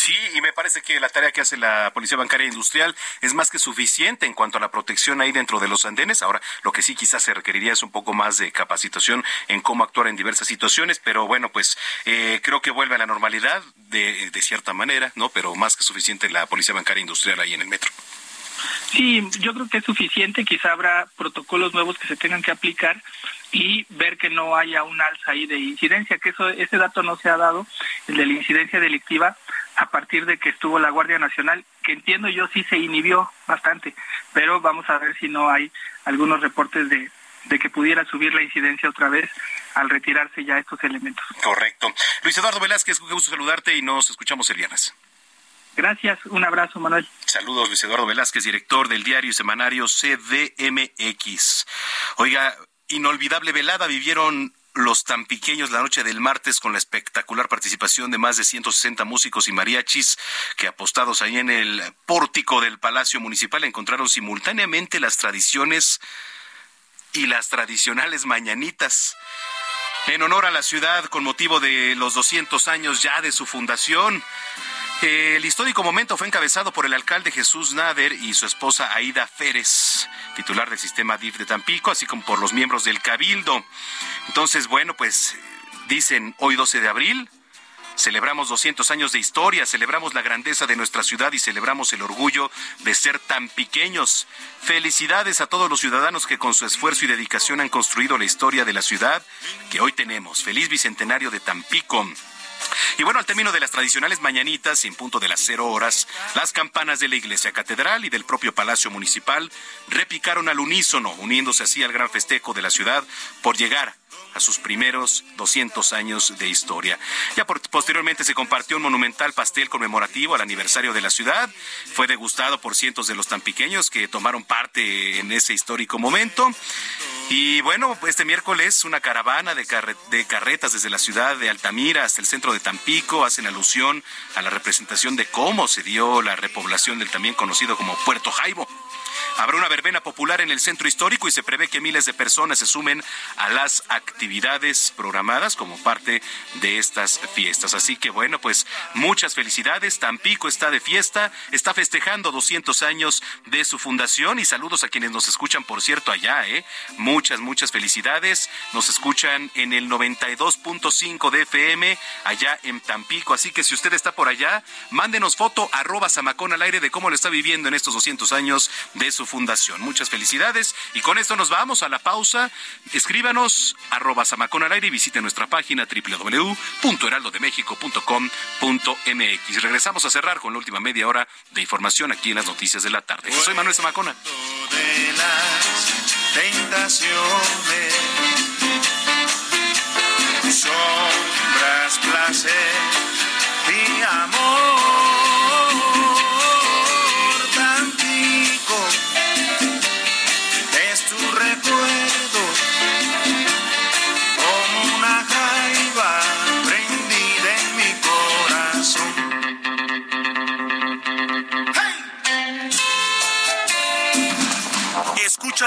Sí, y me parece que la tarea que hace la Policía Bancaria Industrial es más que suficiente en cuanto a la protección ahí dentro de los andenes. Ahora, lo que sí quizás se requeriría es un poco más de capacitación en cómo actuar en diversas situaciones, pero bueno, pues eh, creo que vuelve a la normalidad de, de cierta manera, ¿no? Pero más que suficiente la Policía Bancaria Industrial ahí en el metro. Sí, yo creo que es suficiente, quizá habrá protocolos nuevos que se tengan que aplicar y ver que no haya un alza ahí de incidencia, que eso ese dato no se ha dado, el de la incidencia delictiva a partir de que estuvo la Guardia Nacional, que entiendo yo sí se inhibió bastante, pero vamos a ver si no hay algunos reportes de, de que pudiera subir la incidencia otra vez al retirarse ya estos elementos. Correcto. Luis Eduardo Velázquez, qué gusto saludarte y nos escuchamos el viernes. Gracias, un abrazo, Manuel. Saludos, Luis Eduardo Velázquez, director del diario y semanario CDMX. Oiga, inolvidable velada vivieron los tan pequeños la noche del martes con la espectacular participación de más de 160 músicos y mariachis que apostados ahí en el pórtico del Palacio Municipal encontraron simultáneamente las tradiciones y las tradicionales mañanitas. En honor a la ciudad con motivo de los 200 años ya de su fundación, el histórico momento fue encabezado por el alcalde Jesús Nader y su esposa Aida Férez, titular del sistema DIF de Tampico, así como por los miembros del Cabildo. Entonces, bueno, pues dicen hoy 12 de abril, celebramos 200 años de historia, celebramos la grandeza de nuestra ciudad y celebramos el orgullo de ser tan pequeños. Felicidades a todos los ciudadanos que con su esfuerzo y dedicación han construido la historia de la ciudad que hoy tenemos. Feliz Bicentenario de Tampico. Y bueno, al término de las tradicionales mañanitas, en punto de las cero horas, las campanas de la iglesia catedral y del propio Palacio Municipal repicaron al unísono, uniéndose así al gran festejo de la ciudad por llegar a sus primeros 200 años de historia. Ya posteriormente se compartió un monumental pastel conmemorativo al aniversario de la ciudad. Fue degustado por cientos de los tan pequeños que tomaron parte en ese histórico momento. Y bueno, este miércoles una caravana de, de carretas desde la ciudad de Altamira hasta el centro de Tampico hacen alusión a la representación de cómo se dio la repoblación del también conocido como Puerto Jaibo. Habrá una verbena popular en el centro histórico y se prevé que miles de personas se sumen a las actividades programadas como parte de estas fiestas. Así que bueno, pues muchas felicidades. Tampico está de fiesta, está festejando 200 años de su fundación y saludos a quienes nos escuchan, por cierto, allá, ¿eh? Muchas, muchas felicidades. Nos escuchan en el 92.5 de FM allá en Tampico. Así que si usted está por allá, mándenos foto arroba Samacón al aire de cómo lo está viviendo en estos 200 años de su fundación. Muchas felicidades. Y con esto nos vamos a la pausa. Escríbanos arroba Samacón al aire y visite nuestra página www.heraldodemexico.com.mx. Regresamos a cerrar con la última media hora de información aquí en las noticias de la tarde. Soy Manuel Zamacona. De las tentaciones, sombras, placer y amor.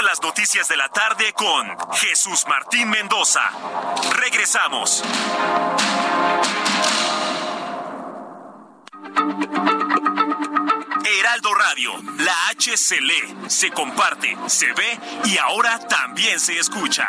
Las noticias de la tarde con Jesús Martín Mendoza. Regresamos. Heraldo Radio, la H se lee, se comparte, se ve y ahora también se escucha.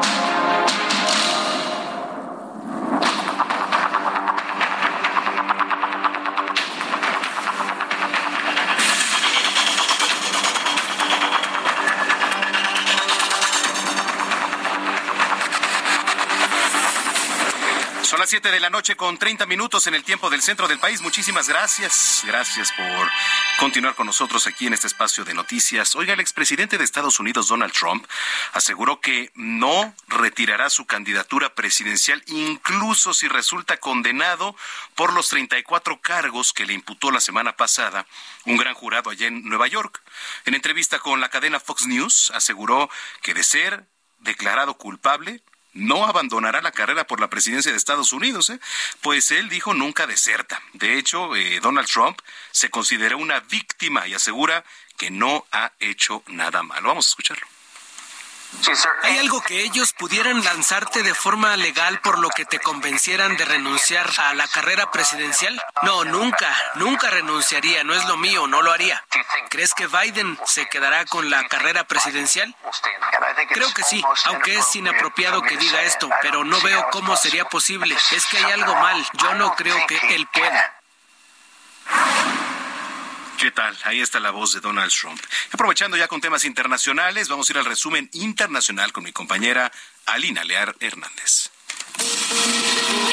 7 de la noche con 30 minutos en el tiempo del centro del país. Muchísimas gracias. Gracias por continuar con nosotros aquí en este espacio de noticias. Oiga, el expresidente de Estados Unidos, Donald Trump, aseguró que no retirará su candidatura presidencial, incluso si resulta condenado por los 34 cargos que le imputó la semana pasada un gran jurado allá en Nueva York. En entrevista con la cadena Fox News, aseguró que de ser declarado culpable, no abandonará la carrera por la presidencia de Estados Unidos, ¿eh? pues él dijo nunca deserta. De hecho, eh, Donald Trump se considera una víctima y asegura que no ha hecho nada malo. Vamos a escucharlo. ¿Hay algo que ellos pudieran lanzarte de forma legal por lo que te convencieran de renunciar a la carrera presidencial? No, nunca, nunca renunciaría, no es lo mío, no lo haría. ¿Crees que Biden se quedará con la carrera presidencial? Creo que sí, aunque es inapropiado que diga esto, pero no veo cómo sería posible. Es que hay algo mal, yo no creo que él pueda. ¿Qué tal? Ahí está la voz de Donald Trump. Aprovechando ya con temas internacionales, vamos a ir al resumen internacional con mi compañera Alina Lear Hernández.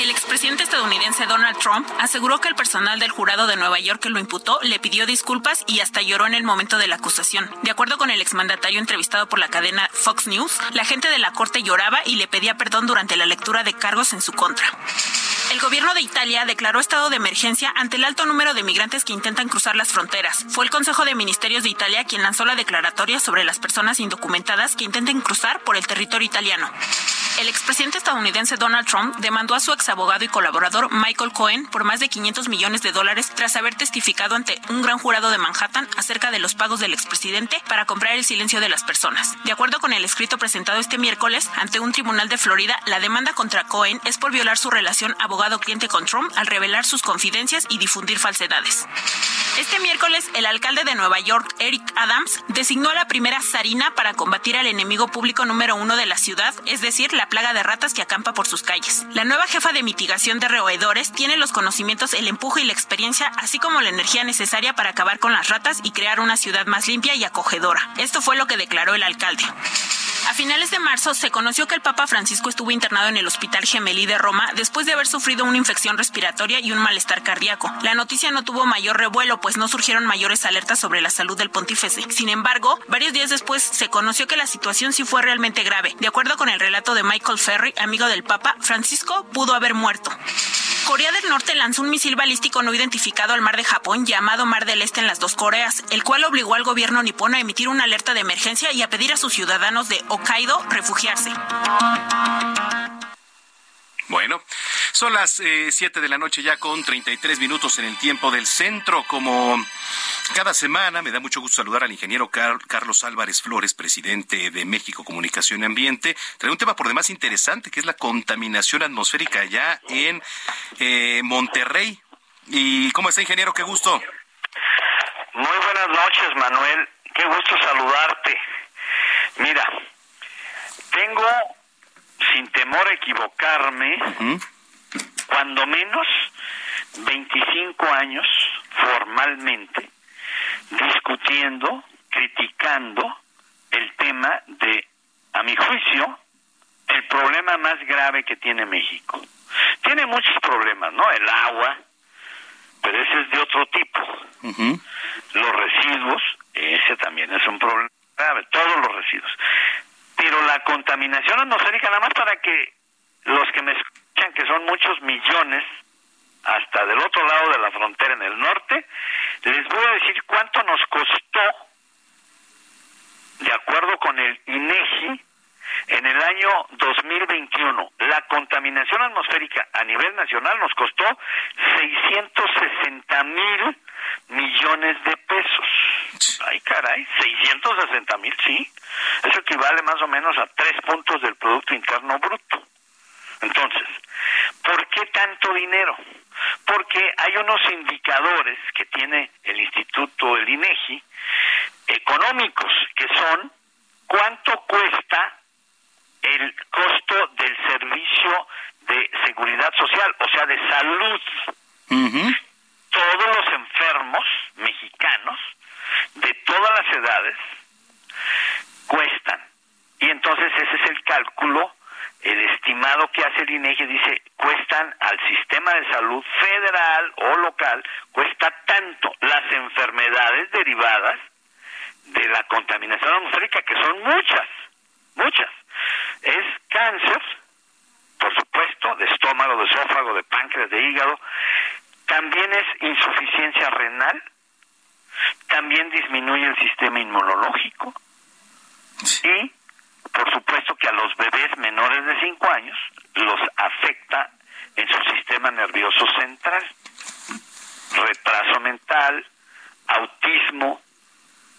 El expresidente estadounidense Donald Trump aseguró que el personal del jurado de Nueva York que lo imputó le pidió disculpas y hasta lloró en el momento de la acusación. De acuerdo con el exmandatario entrevistado por la cadena Fox News, la gente de la corte lloraba y le pedía perdón durante la lectura de cargos en su contra. El gobierno de Italia declaró estado de emergencia ante el alto número de migrantes que intentan cruzar las fronteras. Fue el Consejo de Ministerios de Italia quien lanzó la declaratoria sobre las personas indocumentadas que intenten cruzar por el territorio italiano. El expresidente estadounidense Donald Trump demandó a su exabogado y colaborador Michael Cohen por más de 500 millones de dólares tras haber testificado ante un gran jurado de Manhattan acerca de los pagos del expresidente para comprar el silencio de las personas. De acuerdo con el escrito presentado este miércoles ante un tribunal de Florida, la demanda contra Cohen es por violar su relación abogado-cliente con Trump al revelar sus confidencias y difundir falsedades. Este miércoles, el alcalde de Nueva York, Eric Adams, designó a la primera zarina para combatir al enemigo público número uno de la ciudad, es decir, la plaga de ratas que acampa por sus calles. La nueva jefa de mitigación de roedores tiene los conocimientos, el empuje y la experiencia, así como la energía necesaria para acabar con las ratas y crear una ciudad más limpia y acogedora. Esto fue lo que declaró el alcalde. A finales de marzo se conoció que el Papa Francisco estuvo internado en el Hospital Gemelli de Roma después de haber sufrido una infección respiratoria y un malestar cardíaco. La noticia no tuvo mayor revuelo, pues no surgieron mayores alertas sobre la salud del pontífice. Sin embargo, varios días después se conoció que la situación sí fue realmente grave. De acuerdo con el relato de Michael Ferry, amigo del Papa, Francisco pudo haber muerto. Corea del Norte lanzó un misil balístico no identificado al mar de Japón llamado Mar del Este en las dos Coreas, el cual obligó al gobierno nipono a emitir una alerta de emergencia y a pedir a sus ciudadanos de Hokkaido refugiarse. Bueno, son las 7 eh, de la noche ya con 33 minutos en el tiempo del centro. Como cada semana, me da mucho gusto saludar al ingeniero Carlos Álvarez Flores, presidente de México Comunicación y Ambiente. Trae un tema por demás interesante, que es la contaminación atmosférica allá en eh, Monterrey. ¿Y cómo está, ingeniero? Qué gusto. Muy buenas noches, Manuel. Qué gusto saludarte. Mira, tengo sin temor a equivocarme, cuando menos 25 años formalmente discutiendo, criticando el tema de, a mi juicio, el problema más grave que tiene México. Tiene muchos problemas, ¿no? El agua, pero ese es de otro tipo. Los residuos, ese también es un problema grave, todos los residuos pero la contaminación atmosférica, nada más para que los que me escuchan, que son muchos millones, hasta del otro lado de la frontera en el norte, les voy a decir cuánto nos costó, de acuerdo con el INEGI, en el año 2021, la contaminación atmosférica a nivel nacional nos costó 660 mil millones de pesos. Ay, caray, 660 mil, sí. Eso equivale más o menos a tres puntos del Producto Interno Bruto. Entonces, ¿por qué tanto dinero? Porque hay unos indicadores que tiene el Instituto, el INEGI, económicos, que son cuánto cuesta el costo del servicio de seguridad social, o sea, de salud. Todos los enfermos mexicanos de todas las edades cuestan. Y entonces ese es el cálculo el estimado que hace el INEGI dice cuestan al sistema de salud federal o local cuesta tanto las enfermedades derivadas de la contaminación atmosférica que son muchas muchas es cáncer por supuesto de estómago de esófago de páncreas de hígado. También es insuficiencia renal. También disminuye el sistema inmunológico. Y por supuesto que a los bebés menores de 5 años los afecta en su sistema nervioso central. Retraso mental, autismo,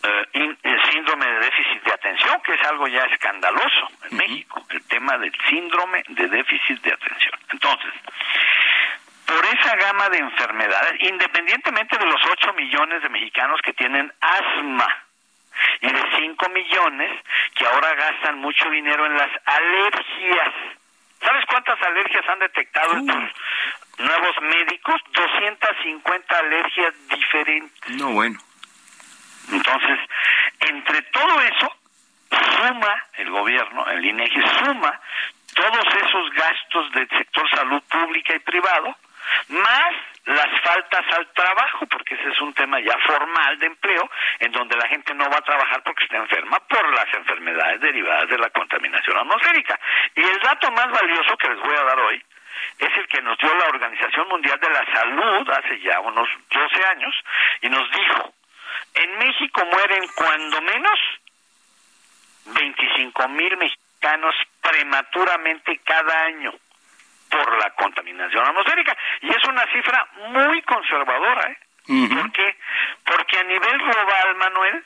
eh, síndrome de déficit de atención, que es algo ya escandaloso en México, el tema del síndrome de déficit de atención. Entonces, por esa gama de enfermedades, independientemente de los 8 millones de mexicanos que tienen asma, y de 5 millones que ahora gastan mucho dinero en las alergias. ¿Sabes cuántas alergias han detectado estos nuevos médicos? 250 alergias diferentes. No, bueno. Entonces, entre todo eso, suma el gobierno, el INEGI, suma todos esos gastos del sector salud pública y privado, más las faltas al trabajo, porque ese es un tema ya formal de empleo, en donde la gente no va a trabajar porque está enferma por las enfermedades derivadas de la contaminación atmosférica. Y el dato más valioso que les voy a dar hoy es el que nos dio la Organización Mundial de la Salud hace ya unos 12 años, y nos dijo, en México mueren cuando menos 25 mil mexicanos prematuramente cada año por la contaminación atmosférica. Y es una cifra muy conservadora. ¿eh? ¿Por qué? Porque a nivel global, Manuel,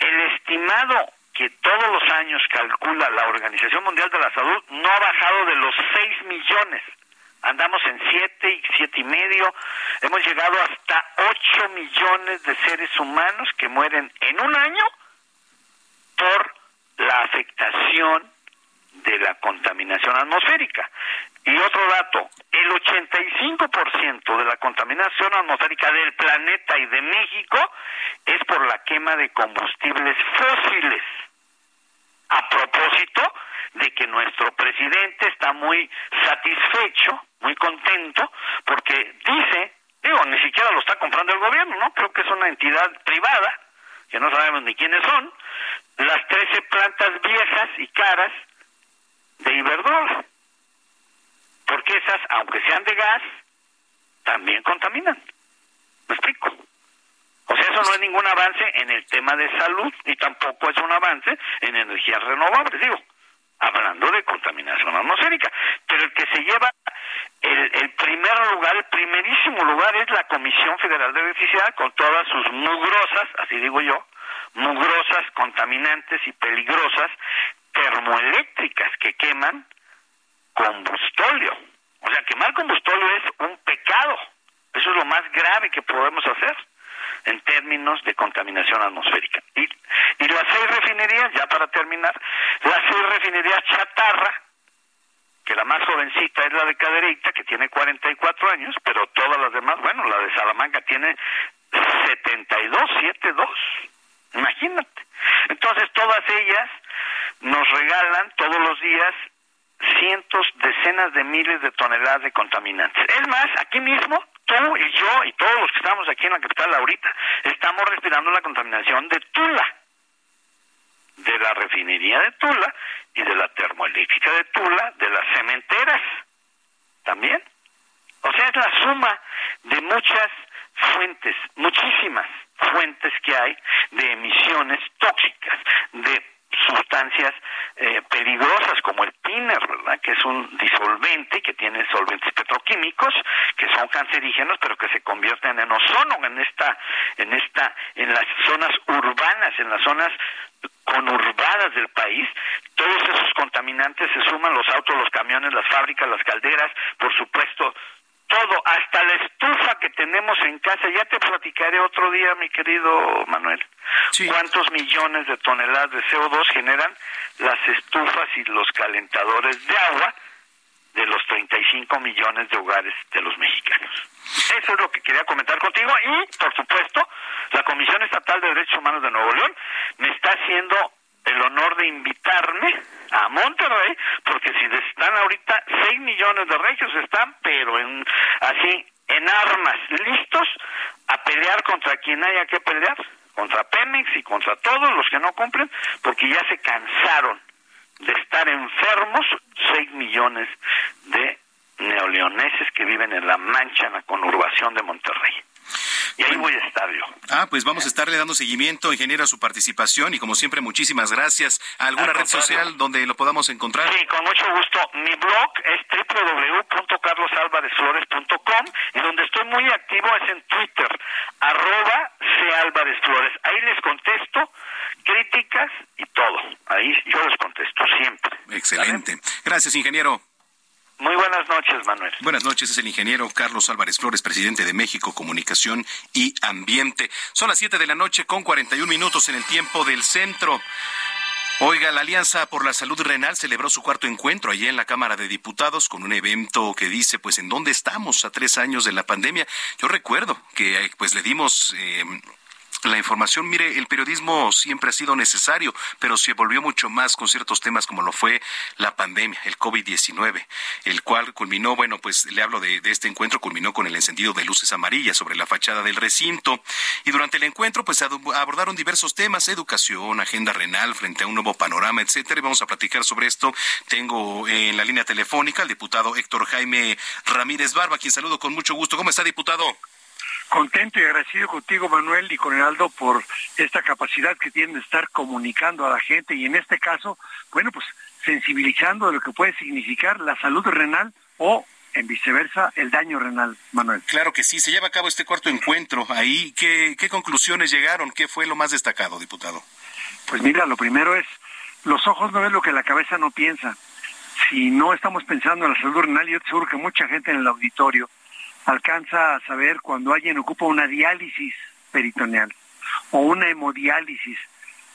el estimado que todos los años calcula la Organización Mundial de la Salud no ha bajado de los 6 millones. Andamos en 7 y siete y medio. Hemos llegado hasta 8 millones de seres humanos que mueren en un año por la afectación de la contaminación atmosférica. Y otro dato, el 85% de la contaminación atmosférica del planeta y de México es por la quema de combustibles fósiles. A propósito de que nuestro presidente está muy satisfecho, muy contento, porque dice, digo, ni siquiera lo está comprando el gobierno, ¿no? Creo que es una entidad privada, que no sabemos ni quiénes son, las 13 plantas viejas y caras de Iberdrola porque esas, aunque sean de gas, también contaminan. ¿Me explico? O sea, eso no es ningún avance en el tema de salud y tampoco es un avance en energías renovables, digo, hablando de contaminación atmosférica. Pero el que se lleva el, el primer lugar, el primerísimo lugar es la Comisión Federal de Electricidad con todas sus mugrosas, así digo yo, mugrosas, contaminantes y peligrosas termoeléctricas que queman combustóleo. O sea, quemar combustóleo es un pecado. Eso es lo más grave que podemos hacer en términos de contaminación atmosférica. Y, y las seis refinerías, ya para terminar, las seis refinerías chatarra, que la más jovencita es la de Cadereyta, que tiene 44 años, pero todas las demás, bueno, la de Salamanca tiene 72, 72. Imagínate. Entonces, todas ellas nos regalan todos los días cientos, decenas de miles de toneladas de contaminantes. Es más, aquí mismo, tú y yo y todos los que estamos aquí en la capital ahorita, estamos respirando la contaminación de Tula, de la refinería de Tula y de la termoeléctrica de Tula, de las cementeras también. O sea, es la suma de muchas fuentes, muchísimas fuentes que hay de emisiones tóxicas, de sustancias eh, peligrosas como el tiner, ¿verdad? Que es un disolvente que tiene solventes petroquímicos que son cancerígenos, pero que se convierten en ozono en esta, en esta, en las zonas urbanas, en las zonas conurbadas del país, todos esos contaminantes se suman los autos, los camiones, las fábricas, las calderas, por supuesto, todo, hasta la estufa que tenemos en casa. Ya te platicaré otro día, mi querido Manuel, cuántos millones de toneladas de CO2 generan las estufas y los calentadores de agua de los 35 millones de hogares de los mexicanos. Eso es lo que quería comentar contigo y, por supuesto, la Comisión Estatal de Derechos Humanos de Nuevo León me está haciendo el honor de invitarme a Monterrey, porque si están ahorita 6 millones de regios, están, pero en así, en armas, listos a pelear contra quien haya que pelear, contra Pemex y contra todos los que no cumplen, porque ya se cansaron de estar enfermos 6 millones de neoleoneses que viven en la mancha, en la conurbación de Monterrey. Y ahí voy a estar yo. Ah, pues vamos a estarle dando seguimiento, ingeniero, a su participación y como siempre, muchísimas gracias. ¿Alguna red social donde lo podamos encontrar? Sí, con mucho gusto. Mi blog es www.carlosalvarezflores.com y donde estoy muy activo es en Twitter, arroba Flores. Ahí les contesto críticas y todo. Ahí yo les contesto siempre. Excelente. Gracias, ingeniero. Muy buenas noches, Manuel. Buenas noches, es el ingeniero Carlos Álvarez Flores, presidente de México Comunicación y Ambiente. Son las 7 de la noche con 41 minutos en el tiempo del centro. Oiga, la Alianza por la Salud Renal celebró su cuarto encuentro allí en la Cámara de Diputados con un evento que dice, pues, ¿en dónde estamos a tres años de la pandemia? Yo recuerdo que, pues, le dimos... Eh, la información. Mire, el periodismo siempre ha sido necesario, pero se volvió mucho más con ciertos temas como lo fue la pandemia, el COVID-19, el cual culminó, bueno, pues le hablo de, este encuentro, culminó con el encendido de luces amarillas sobre la fachada del recinto. Y durante el encuentro, pues abordaron diversos temas, educación, agenda renal, frente a un nuevo panorama, etcétera. Y vamos a platicar sobre esto. Tengo en la línea telefónica al diputado Héctor Jaime Ramírez Barba, quien saludo con mucho gusto. ¿Cómo está, diputado? Contento y agradecido contigo, Manuel, y con Heraldo por esta capacidad que tienen de estar comunicando a la gente y en este caso, bueno, pues sensibilizando de lo que puede significar la salud renal o en viceversa, el daño renal, Manuel. Claro que sí, se lleva a cabo este cuarto encuentro. Ahí, ¿qué, qué conclusiones llegaron? ¿Qué fue lo más destacado, diputado? Pues mira, lo primero es, los ojos no ven lo que la cabeza no piensa. Si no estamos pensando en la salud renal, yo te seguro que mucha gente en el auditorio alcanza a saber cuando alguien ocupa una diálisis peritoneal o una hemodiálisis,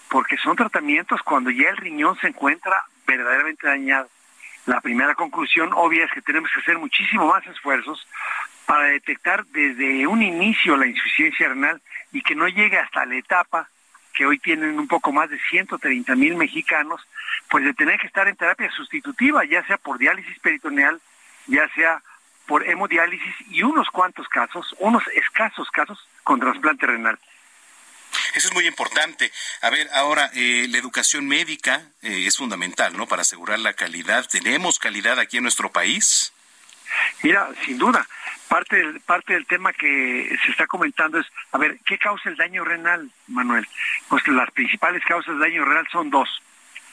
porque son tratamientos cuando ya el riñón se encuentra verdaderamente dañado. La primera conclusión obvia es que tenemos que hacer muchísimo más esfuerzos para detectar desde un inicio la insuficiencia renal y que no llegue hasta la etapa que hoy tienen un poco más de 130 mil mexicanos, pues de tener que estar en terapia sustitutiva, ya sea por diálisis peritoneal, ya sea por hemodiálisis y unos cuantos casos, unos escasos casos con trasplante renal. Eso es muy importante. A ver, ahora, eh, la educación médica eh, es fundamental, ¿no? Para asegurar la calidad. ¿Tenemos calidad aquí en nuestro país? Mira, sin duda, parte del, parte del tema que se está comentando es, a ver, ¿qué causa el daño renal, Manuel? Pues las principales causas de daño renal son dos.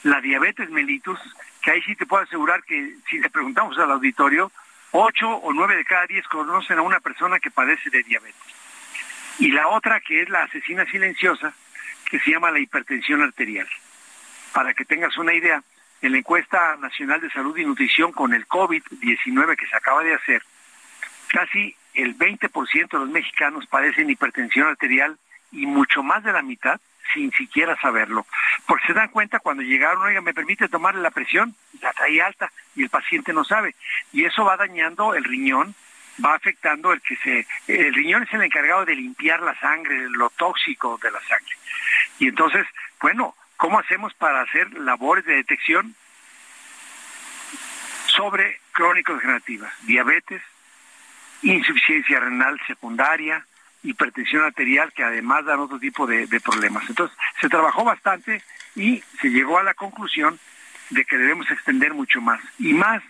La diabetes mellitus, que ahí sí te puedo asegurar que si le preguntamos al auditorio, Ocho o nueve de cada diez conocen a una persona que padece de diabetes. Y la otra que es la asesina silenciosa, que se llama la hipertensión arterial. Para que tengas una idea, en la encuesta nacional de salud y nutrición con el COVID-19 que se acaba de hacer, casi el 20% de los mexicanos padecen hipertensión arterial y mucho más de la mitad sin siquiera saberlo. Porque se dan cuenta cuando llegaron, oiga, ¿me permite tomarle la presión? La trae alta y el paciente no sabe. Y eso va dañando el riñón, va afectando el que se... El riñón es el encargado de limpiar la sangre, lo tóxico de la sangre. Y entonces, bueno, ¿cómo hacemos para hacer labores de detección sobre crónico degenerativa? Diabetes, insuficiencia renal secundaria, hipertensión arterial que además dan otro tipo de, problemas. Entonces, se trabajó bastante y se llegó a la conclusión de que debemos extender mucho más. Y más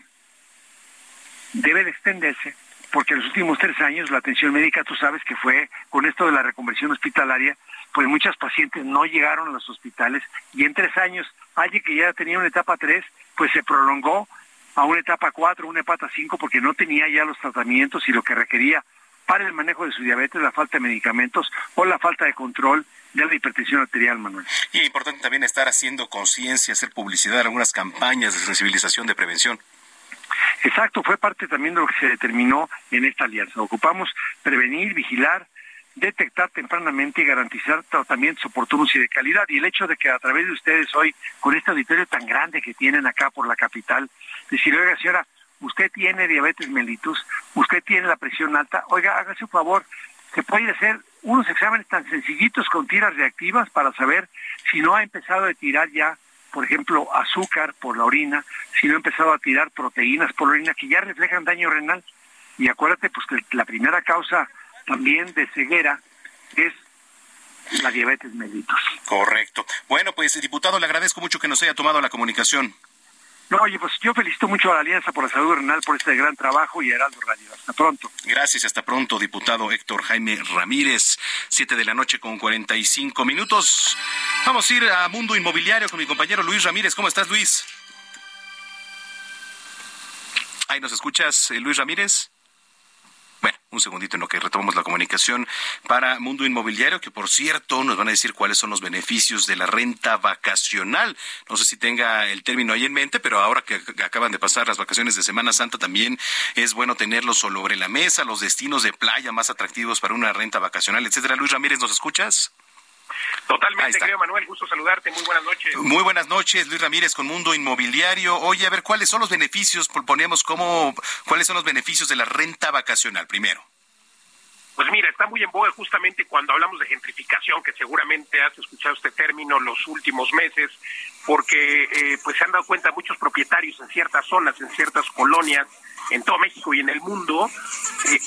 debe de extenderse porque en los últimos tres años la atención médica, tú sabes que fue con esto de la reconversión hospitalaria, pues muchas pacientes no llegaron a los hospitales y en tres años alguien que ya tenía una etapa tres, pues se prolongó a una etapa cuatro, una etapa cinco, porque no tenía ya los tratamientos y lo que requería para el manejo de su diabetes, la falta de medicamentos o la falta de control de la hipertensión arterial, Manuel. Y es importante también estar haciendo conciencia, hacer publicidad, algunas campañas de sensibilización, de prevención. Exacto, fue parte también de lo que se determinó en esta alianza. Ocupamos prevenir, vigilar, detectar tempranamente y garantizar tratamientos oportunos y de calidad. Y el hecho de que a través de ustedes hoy, con este auditorio tan grande que tienen acá por la capital, decir, oiga señora, usted tiene diabetes mellitus, usted tiene la presión alta, oiga, hágase un favor, se puede hacer unos exámenes tan sencillitos con tiras reactivas para saber si no ha empezado a tirar ya por ejemplo, azúcar por la orina, sino he empezado a tirar proteínas por la orina que ya reflejan daño renal. Y acuérdate, pues que la primera causa también de ceguera es la diabetes mellitus. Correcto. Bueno, pues diputado, le agradezco mucho que nos haya tomado la comunicación. No, oye, pues yo felicito mucho a la Alianza por la Salud Renal por este gran trabajo y a Heraldo Radio. Hasta pronto. Gracias, hasta pronto, diputado Héctor Jaime Ramírez. Siete de la noche con cuarenta y cinco minutos. Vamos a ir a Mundo Inmobiliario con mi compañero Luis Ramírez. ¿Cómo estás, Luis? Ahí nos escuchas, eh, Luis Ramírez. Bueno, un segundito en lo que retomamos la comunicación para Mundo Inmobiliario, que por cierto nos van a decir cuáles son los beneficios de la renta vacacional. No sé si tenga el término ahí en mente, pero ahora que acaban de pasar las vacaciones de Semana Santa, también es bueno tenerlos sobre la mesa, los destinos de playa más atractivos para una renta vacacional, etcétera. Luis Ramírez, ¿nos escuchas? Totalmente, creo, Manuel. Gusto saludarte. Muy buenas noches. Muy buenas noches, Luis Ramírez, con Mundo Inmobiliario. Oye, a ver, ¿cuáles son los beneficios? Ponemos cómo, ¿cuáles son los beneficios de la renta vacacional primero? Pues mira, está muy en boga justamente cuando hablamos de gentrificación, que seguramente has escuchado este término los últimos meses, porque eh, pues se han dado cuenta muchos propietarios en ciertas zonas, en ciertas colonias, en todo México y en el mundo, eh,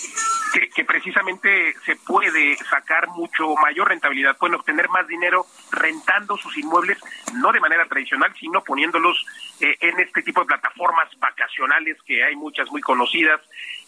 que, que, precisamente se puede sacar mucho mayor rentabilidad, pueden obtener más dinero rentando sus inmuebles, no de manera tradicional, sino poniéndolos eh, en este tipo de plataformas vacacionales que hay muchas muy conocidas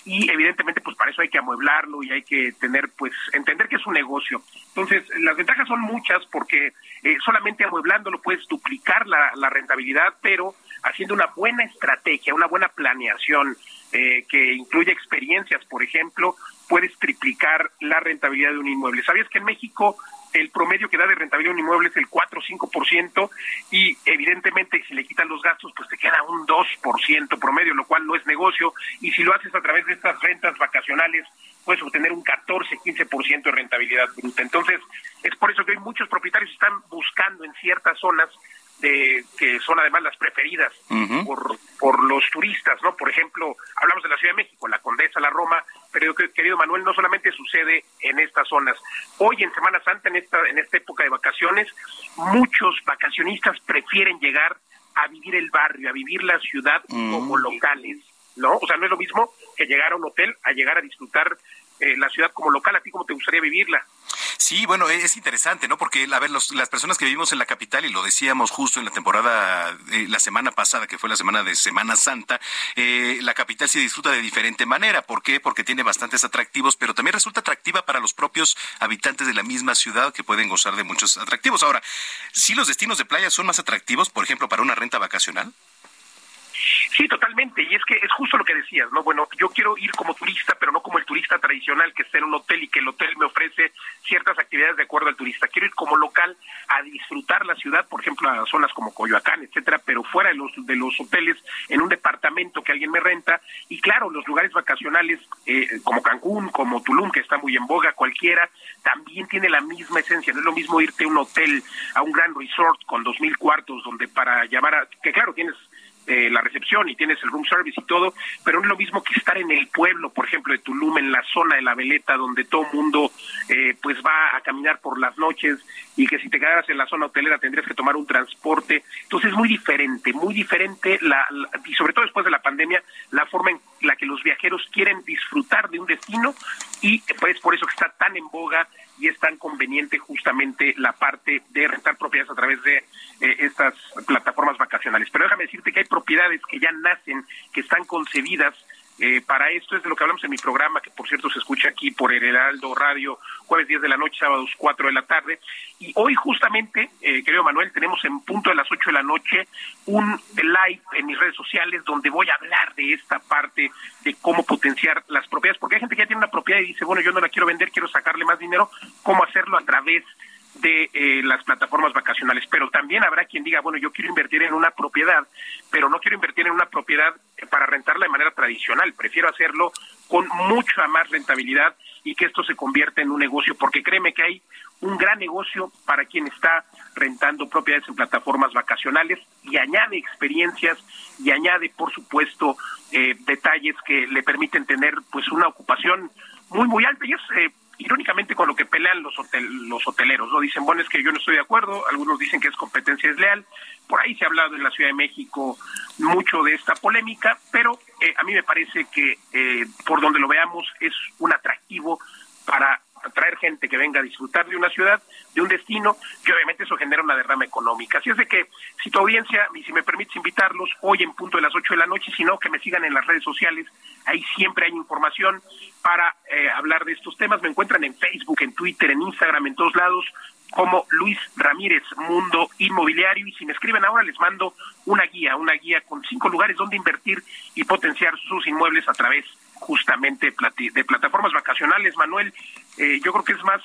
y evidentemente pues para eso hay que amueblarlo y hay que tener pues entender que es un negocio. Entonces las ventajas son muchas porque eh, solamente amueblándolo puedes duplicar la, la rentabilidad, pero haciendo una buena estrategia, una buena planeación eh, que incluye experiencias, por ejemplo, puedes triplicar la rentabilidad de un inmueble. ¿Sabías que en México el promedio que da de rentabilidad un inmueble es el 4 o 5% y evidentemente si le quitan los gastos pues te queda un 2% promedio, lo cual no es negocio y si lo haces a través de estas rentas vacacionales puedes obtener un 14, 15% de rentabilidad bruta. Entonces, es por eso que hoy muchos propietarios están buscando en ciertas zonas de, que son además las preferidas por, por los turistas, ¿no? Por ejemplo, hablamos de la Ciudad de México, la Condesa, la Roma, pero querido Manuel, no solamente sucede en estas zonas. Hoy en Semana Santa, en esta, en esta época de vacaciones, muchos vacacionistas prefieren llegar a vivir el barrio, a vivir la ciudad como locales, ¿no? O sea, no es lo mismo que llegar a un hotel a llegar a disfrutar eh, la ciudad como local, a ti como te gustaría vivirla. Sí, bueno, es interesante, ¿no? Porque, a ver, las personas que vivimos en la capital, y lo decíamos justo en la temporada, eh, la semana pasada, que fue la semana de Semana Santa, eh, la capital se disfruta de diferente manera. ¿Por qué? Porque tiene bastantes atractivos, pero también resulta atractiva para los propios habitantes de la misma ciudad que pueden gozar de muchos atractivos. Ahora, ¿sí los destinos de playa son más atractivos, por ejemplo, para una renta vacacional? Sí, totalmente. Y es que es justo lo que decías, ¿no? Bueno, yo quiero ir como turista, pero no como el turista tradicional que está en un hotel y que el hotel me ofrece ciertas actividades de acuerdo al turista. Quiero ir como local a disfrutar la ciudad, por ejemplo, a zonas como Coyoacán, etcétera, pero fuera de los, de los hoteles, en un departamento que alguien me renta. Y claro, los lugares vacacionales eh, como Cancún, como Tulum, que está muy en boga, cualquiera, también tiene la misma esencia. No es lo mismo irte a un hotel, a un gran resort con dos mil cuartos, donde para llamar a. que claro, tienes eh, la recepción y tienes el room service y todo, pero no es lo mismo que estar en el pueblo, por ejemplo, de Tulum, en la zona de la Veleta, donde todo mundo eh, pues va a caminar por las noches y que si te quedaras en la zona hotelera tendrías que tomar un transporte. Entonces es muy diferente, muy diferente, la, y sobre todo después de la pandemia, la forma en la que los viajeros quieren disfrutar de un destino y pues por eso que está tan en boga y es tan conveniente justamente la parte de rentar propiedades a través de eh, estas plataformas vacacionales. Pero déjame decirte que hay propiedades que ya nacen, que están concebidas eh, para esto es de lo que hablamos en mi programa, que por cierto se escucha aquí por Heraldo Radio, jueves 10 de la noche, sábados 4 de la tarde. Y hoy justamente, eh, querido Manuel, tenemos en punto de las 8 de la noche un live en mis redes sociales donde voy a hablar de esta parte de cómo potenciar las propiedades, porque hay gente que ya tiene una propiedad y dice, bueno, yo no la quiero vender, quiero sacarle más dinero, cómo hacerlo a través de eh, las plataformas vacacionales. Pero también habrá quien diga, bueno, yo quiero invertir en una propiedad, pero no quiero invertir en una propiedad para rentarla de manera tradicional. Prefiero hacerlo con mucha más rentabilidad y que esto se convierta en un negocio, porque créeme que hay un gran negocio para quien está rentando propiedades en plataformas vacacionales y añade experiencias y añade, por supuesto, eh, detalles que le permiten tener pues una ocupación muy, muy alta. Y es eh, irónicamente con lo que pelean los, los hoteleros, ¿no? Dicen, bueno, es que yo no estoy de acuerdo, algunos dicen que es competencia desleal, por ahí se ha hablado en la Ciudad de México mucho de esta polémica, pero eh, a mí me parece que eh, por donde lo veamos es un atractivo para atraer gente que venga a disfrutar de una ciudad, de un destino, que obviamente eso genera una derrama económica. Así es de que, si tu audiencia, y si me permites invitarlos, hoy en punto de las 8 de la noche, si no, que me sigan en las redes sociales, ahí siempre hay información para eh, hablar de estos temas. Me encuentran en Facebook, en Twitter, en Instagram, en todos lados, como Luis Ramírez, Mundo Inmobiliario, y si me escriben ahora les mando una guía, una guía con cinco lugares donde invertir y potenciar sus inmuebles a través justamente de plataformas vacacionales. Manuel, eh, yo creo que es más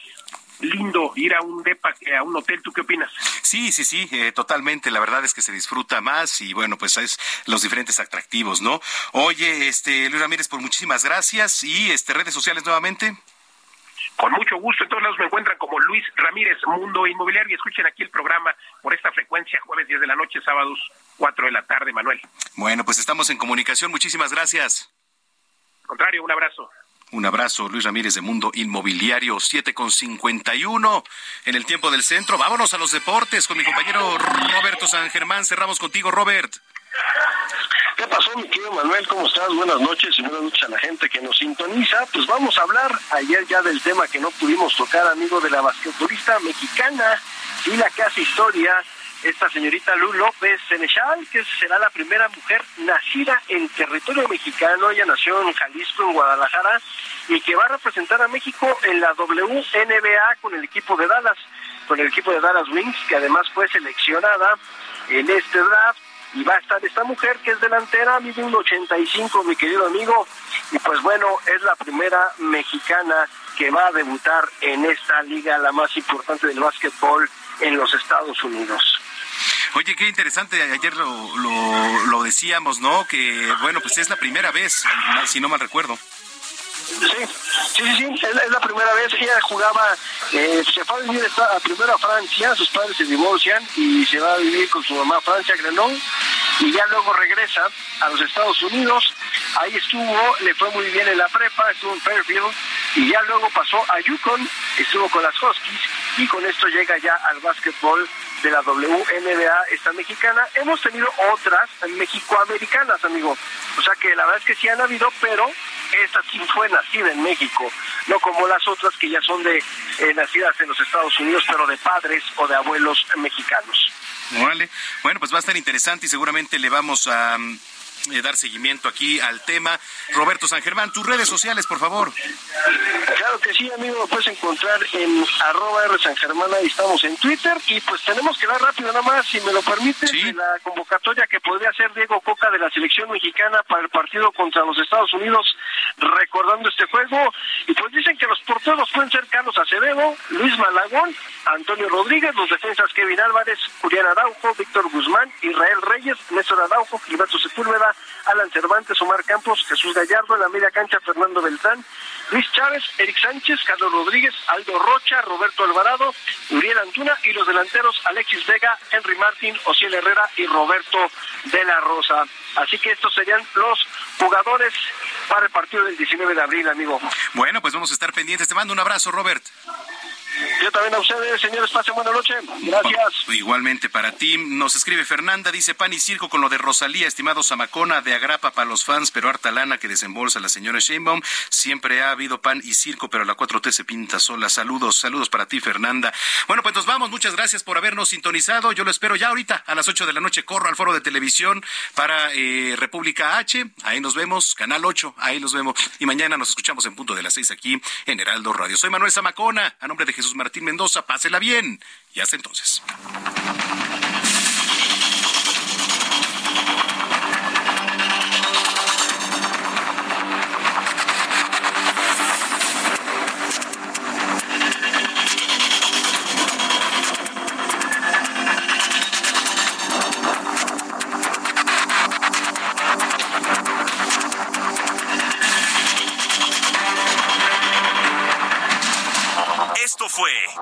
lindo ir a un depa a un hotel. ¿Tú qué opinas? Sí, sí, sí, eh, totalmente. La verdad es que se disfruta más y bueno, pues es los diferentes atractivos, ¿no? Oye, este Luis Ramírez, por muchísimas gracias y este redes sociales nuevamente. Con mucho gusto, en todos lados me encuentran como Luis Ramírez, Mundo Inmobiliario, y escuchen aquí el programa por esta frecuencia, jueves 10 de la noche, sábados 4 de la tarde, Manuel. Bueno, pues estamos en comunicación, muchísimas gracias. Al contrario, un abrazo. Un abrazo, Luis Ramírez de Mundo Inmobiliario, 7 con 51 en el tiempo del centro. Vámonos a los deportes con mi compañero Roberto San Germán. Cerramos contigo, Robert. ¿Qué pasó, mi querido Manuel? ¿Cómo estás? Buenas noches y buenas noches a la gente que nos sintoniza. Pues vamos a hablar ayer ya del tema que no pudimos tocar, amigo de la basquetbolista mexicana y la que historia esta señorita Lu López Senechal, que será la primera mujer nacida en territorio mexicano. Ella nació en Jalisco, en Guadalajara, y que va a representar a México en la WNBA con el equipo de Dallas, con el equipo de Dallas Wings, que además fue seleccionada en este draft. Y va a estar esta mujer que es delantera, mide un 85, mi querido amigo. Y pues bueno, es la primera mexicana que va a debutar en esta liga, la más importante del básquetbol en los Estados Unidos. Oye, qué interesante, ayer lo, lo, lo, decíamos, ¿no? Que, bueno, pues es la primera vez, si no mal recuerdo. Sí, sí, sí, es la, primera vez. Ella jugaba, eh, se fue a vivir primero a Francia, sus padres se divorcian y se va a vivir con su mamá a Francia, Grenon, y ya luego regresa a los Estados Unidos. Ahí estuvo, le fue muy bien en la prepa, estuvo en Fairfield, y ya luego pasó a Yukon, estuvo con las Huskies, y con esto llega ya al básquetbol de la WNBA, esta mexicana. Hemos tenido otras mexicoamericanas, amigo. O sea que la verdad es que sí han habido, pero esta sí fue nacida en México, no como las otras que ya son de eh, nacidas en los Estados Unidos, pero de padres o de abuelos mexicanos. Vale. Bueno, pues va a estar interesante y seguramente le vamos a eh, dar seguimiento aquí al tema. Roberto San Germán, tus redes sociales, por favor. Claro que sí, amigo, lo puedes encontrar en arroba R San Germán, ahí estamos en Twitter, y pues tenemos que dar rápido nada más, si me lo permites, la convocatoria que podría hacer Diego Coca de la selección mexicana para el partido contra los Estados Unidos, recordando este juego, y pues dicen que los porteros pueden ser Carlos Acevedo, Luis Malagón, Antonio Rodríguez, los defensas Kevin Álvarez, Julián Araujo, Víctor Guzmán, Israel Reyes, Néstor Araujo, Gilberto Sepúlveda, Alan Cervantes, Omar Campos, Jesús Gallardo, en la media cancha Fernando Beltrán, Luis Chávez, Eric Sánchez, Carlos Rodríguez, Aldo Rocha, Roberto Alvarado, Uriel Antuna y los delanteros Alexis Vega, Henry Martín, Ociel Herrera y Roberto de la Rosa. Así que estos serían los jugadores para el partido del 19 de abril, amigo. Bueno, pues vamos a estar pendientes. Te mando un abrazo, Robert. Yo también a ustedes, señores, pasen buena noche. Gracias. Igualmente para ti. Nos escribe Fernanda, dice pan y circo con lo de Rosalía, estimado Zamacona, de agrapa para los fans, pero harta lana que desembolsa la señora Sheinbaum. Siempre ha habido pan y circo, pero la 4T se pinta sola. Saludos, saludos para ti, Fernanda. Bueno, pues nos vamos. Muchas gracias por habernos sintonizado. Yo lo espero ya ahorita, a las 8 de la noche. Corro al foro de televisión para eh, República H. Ahí nos vemos. Canal 8, ahí nos vemos. Y mañana nos escuchamos en punto de las 6 aquí en Heraldo Radio. Soy Manuel Zamacona, a nombre de Jesús Martín Mendoza. Pásela bien y hasta entonces.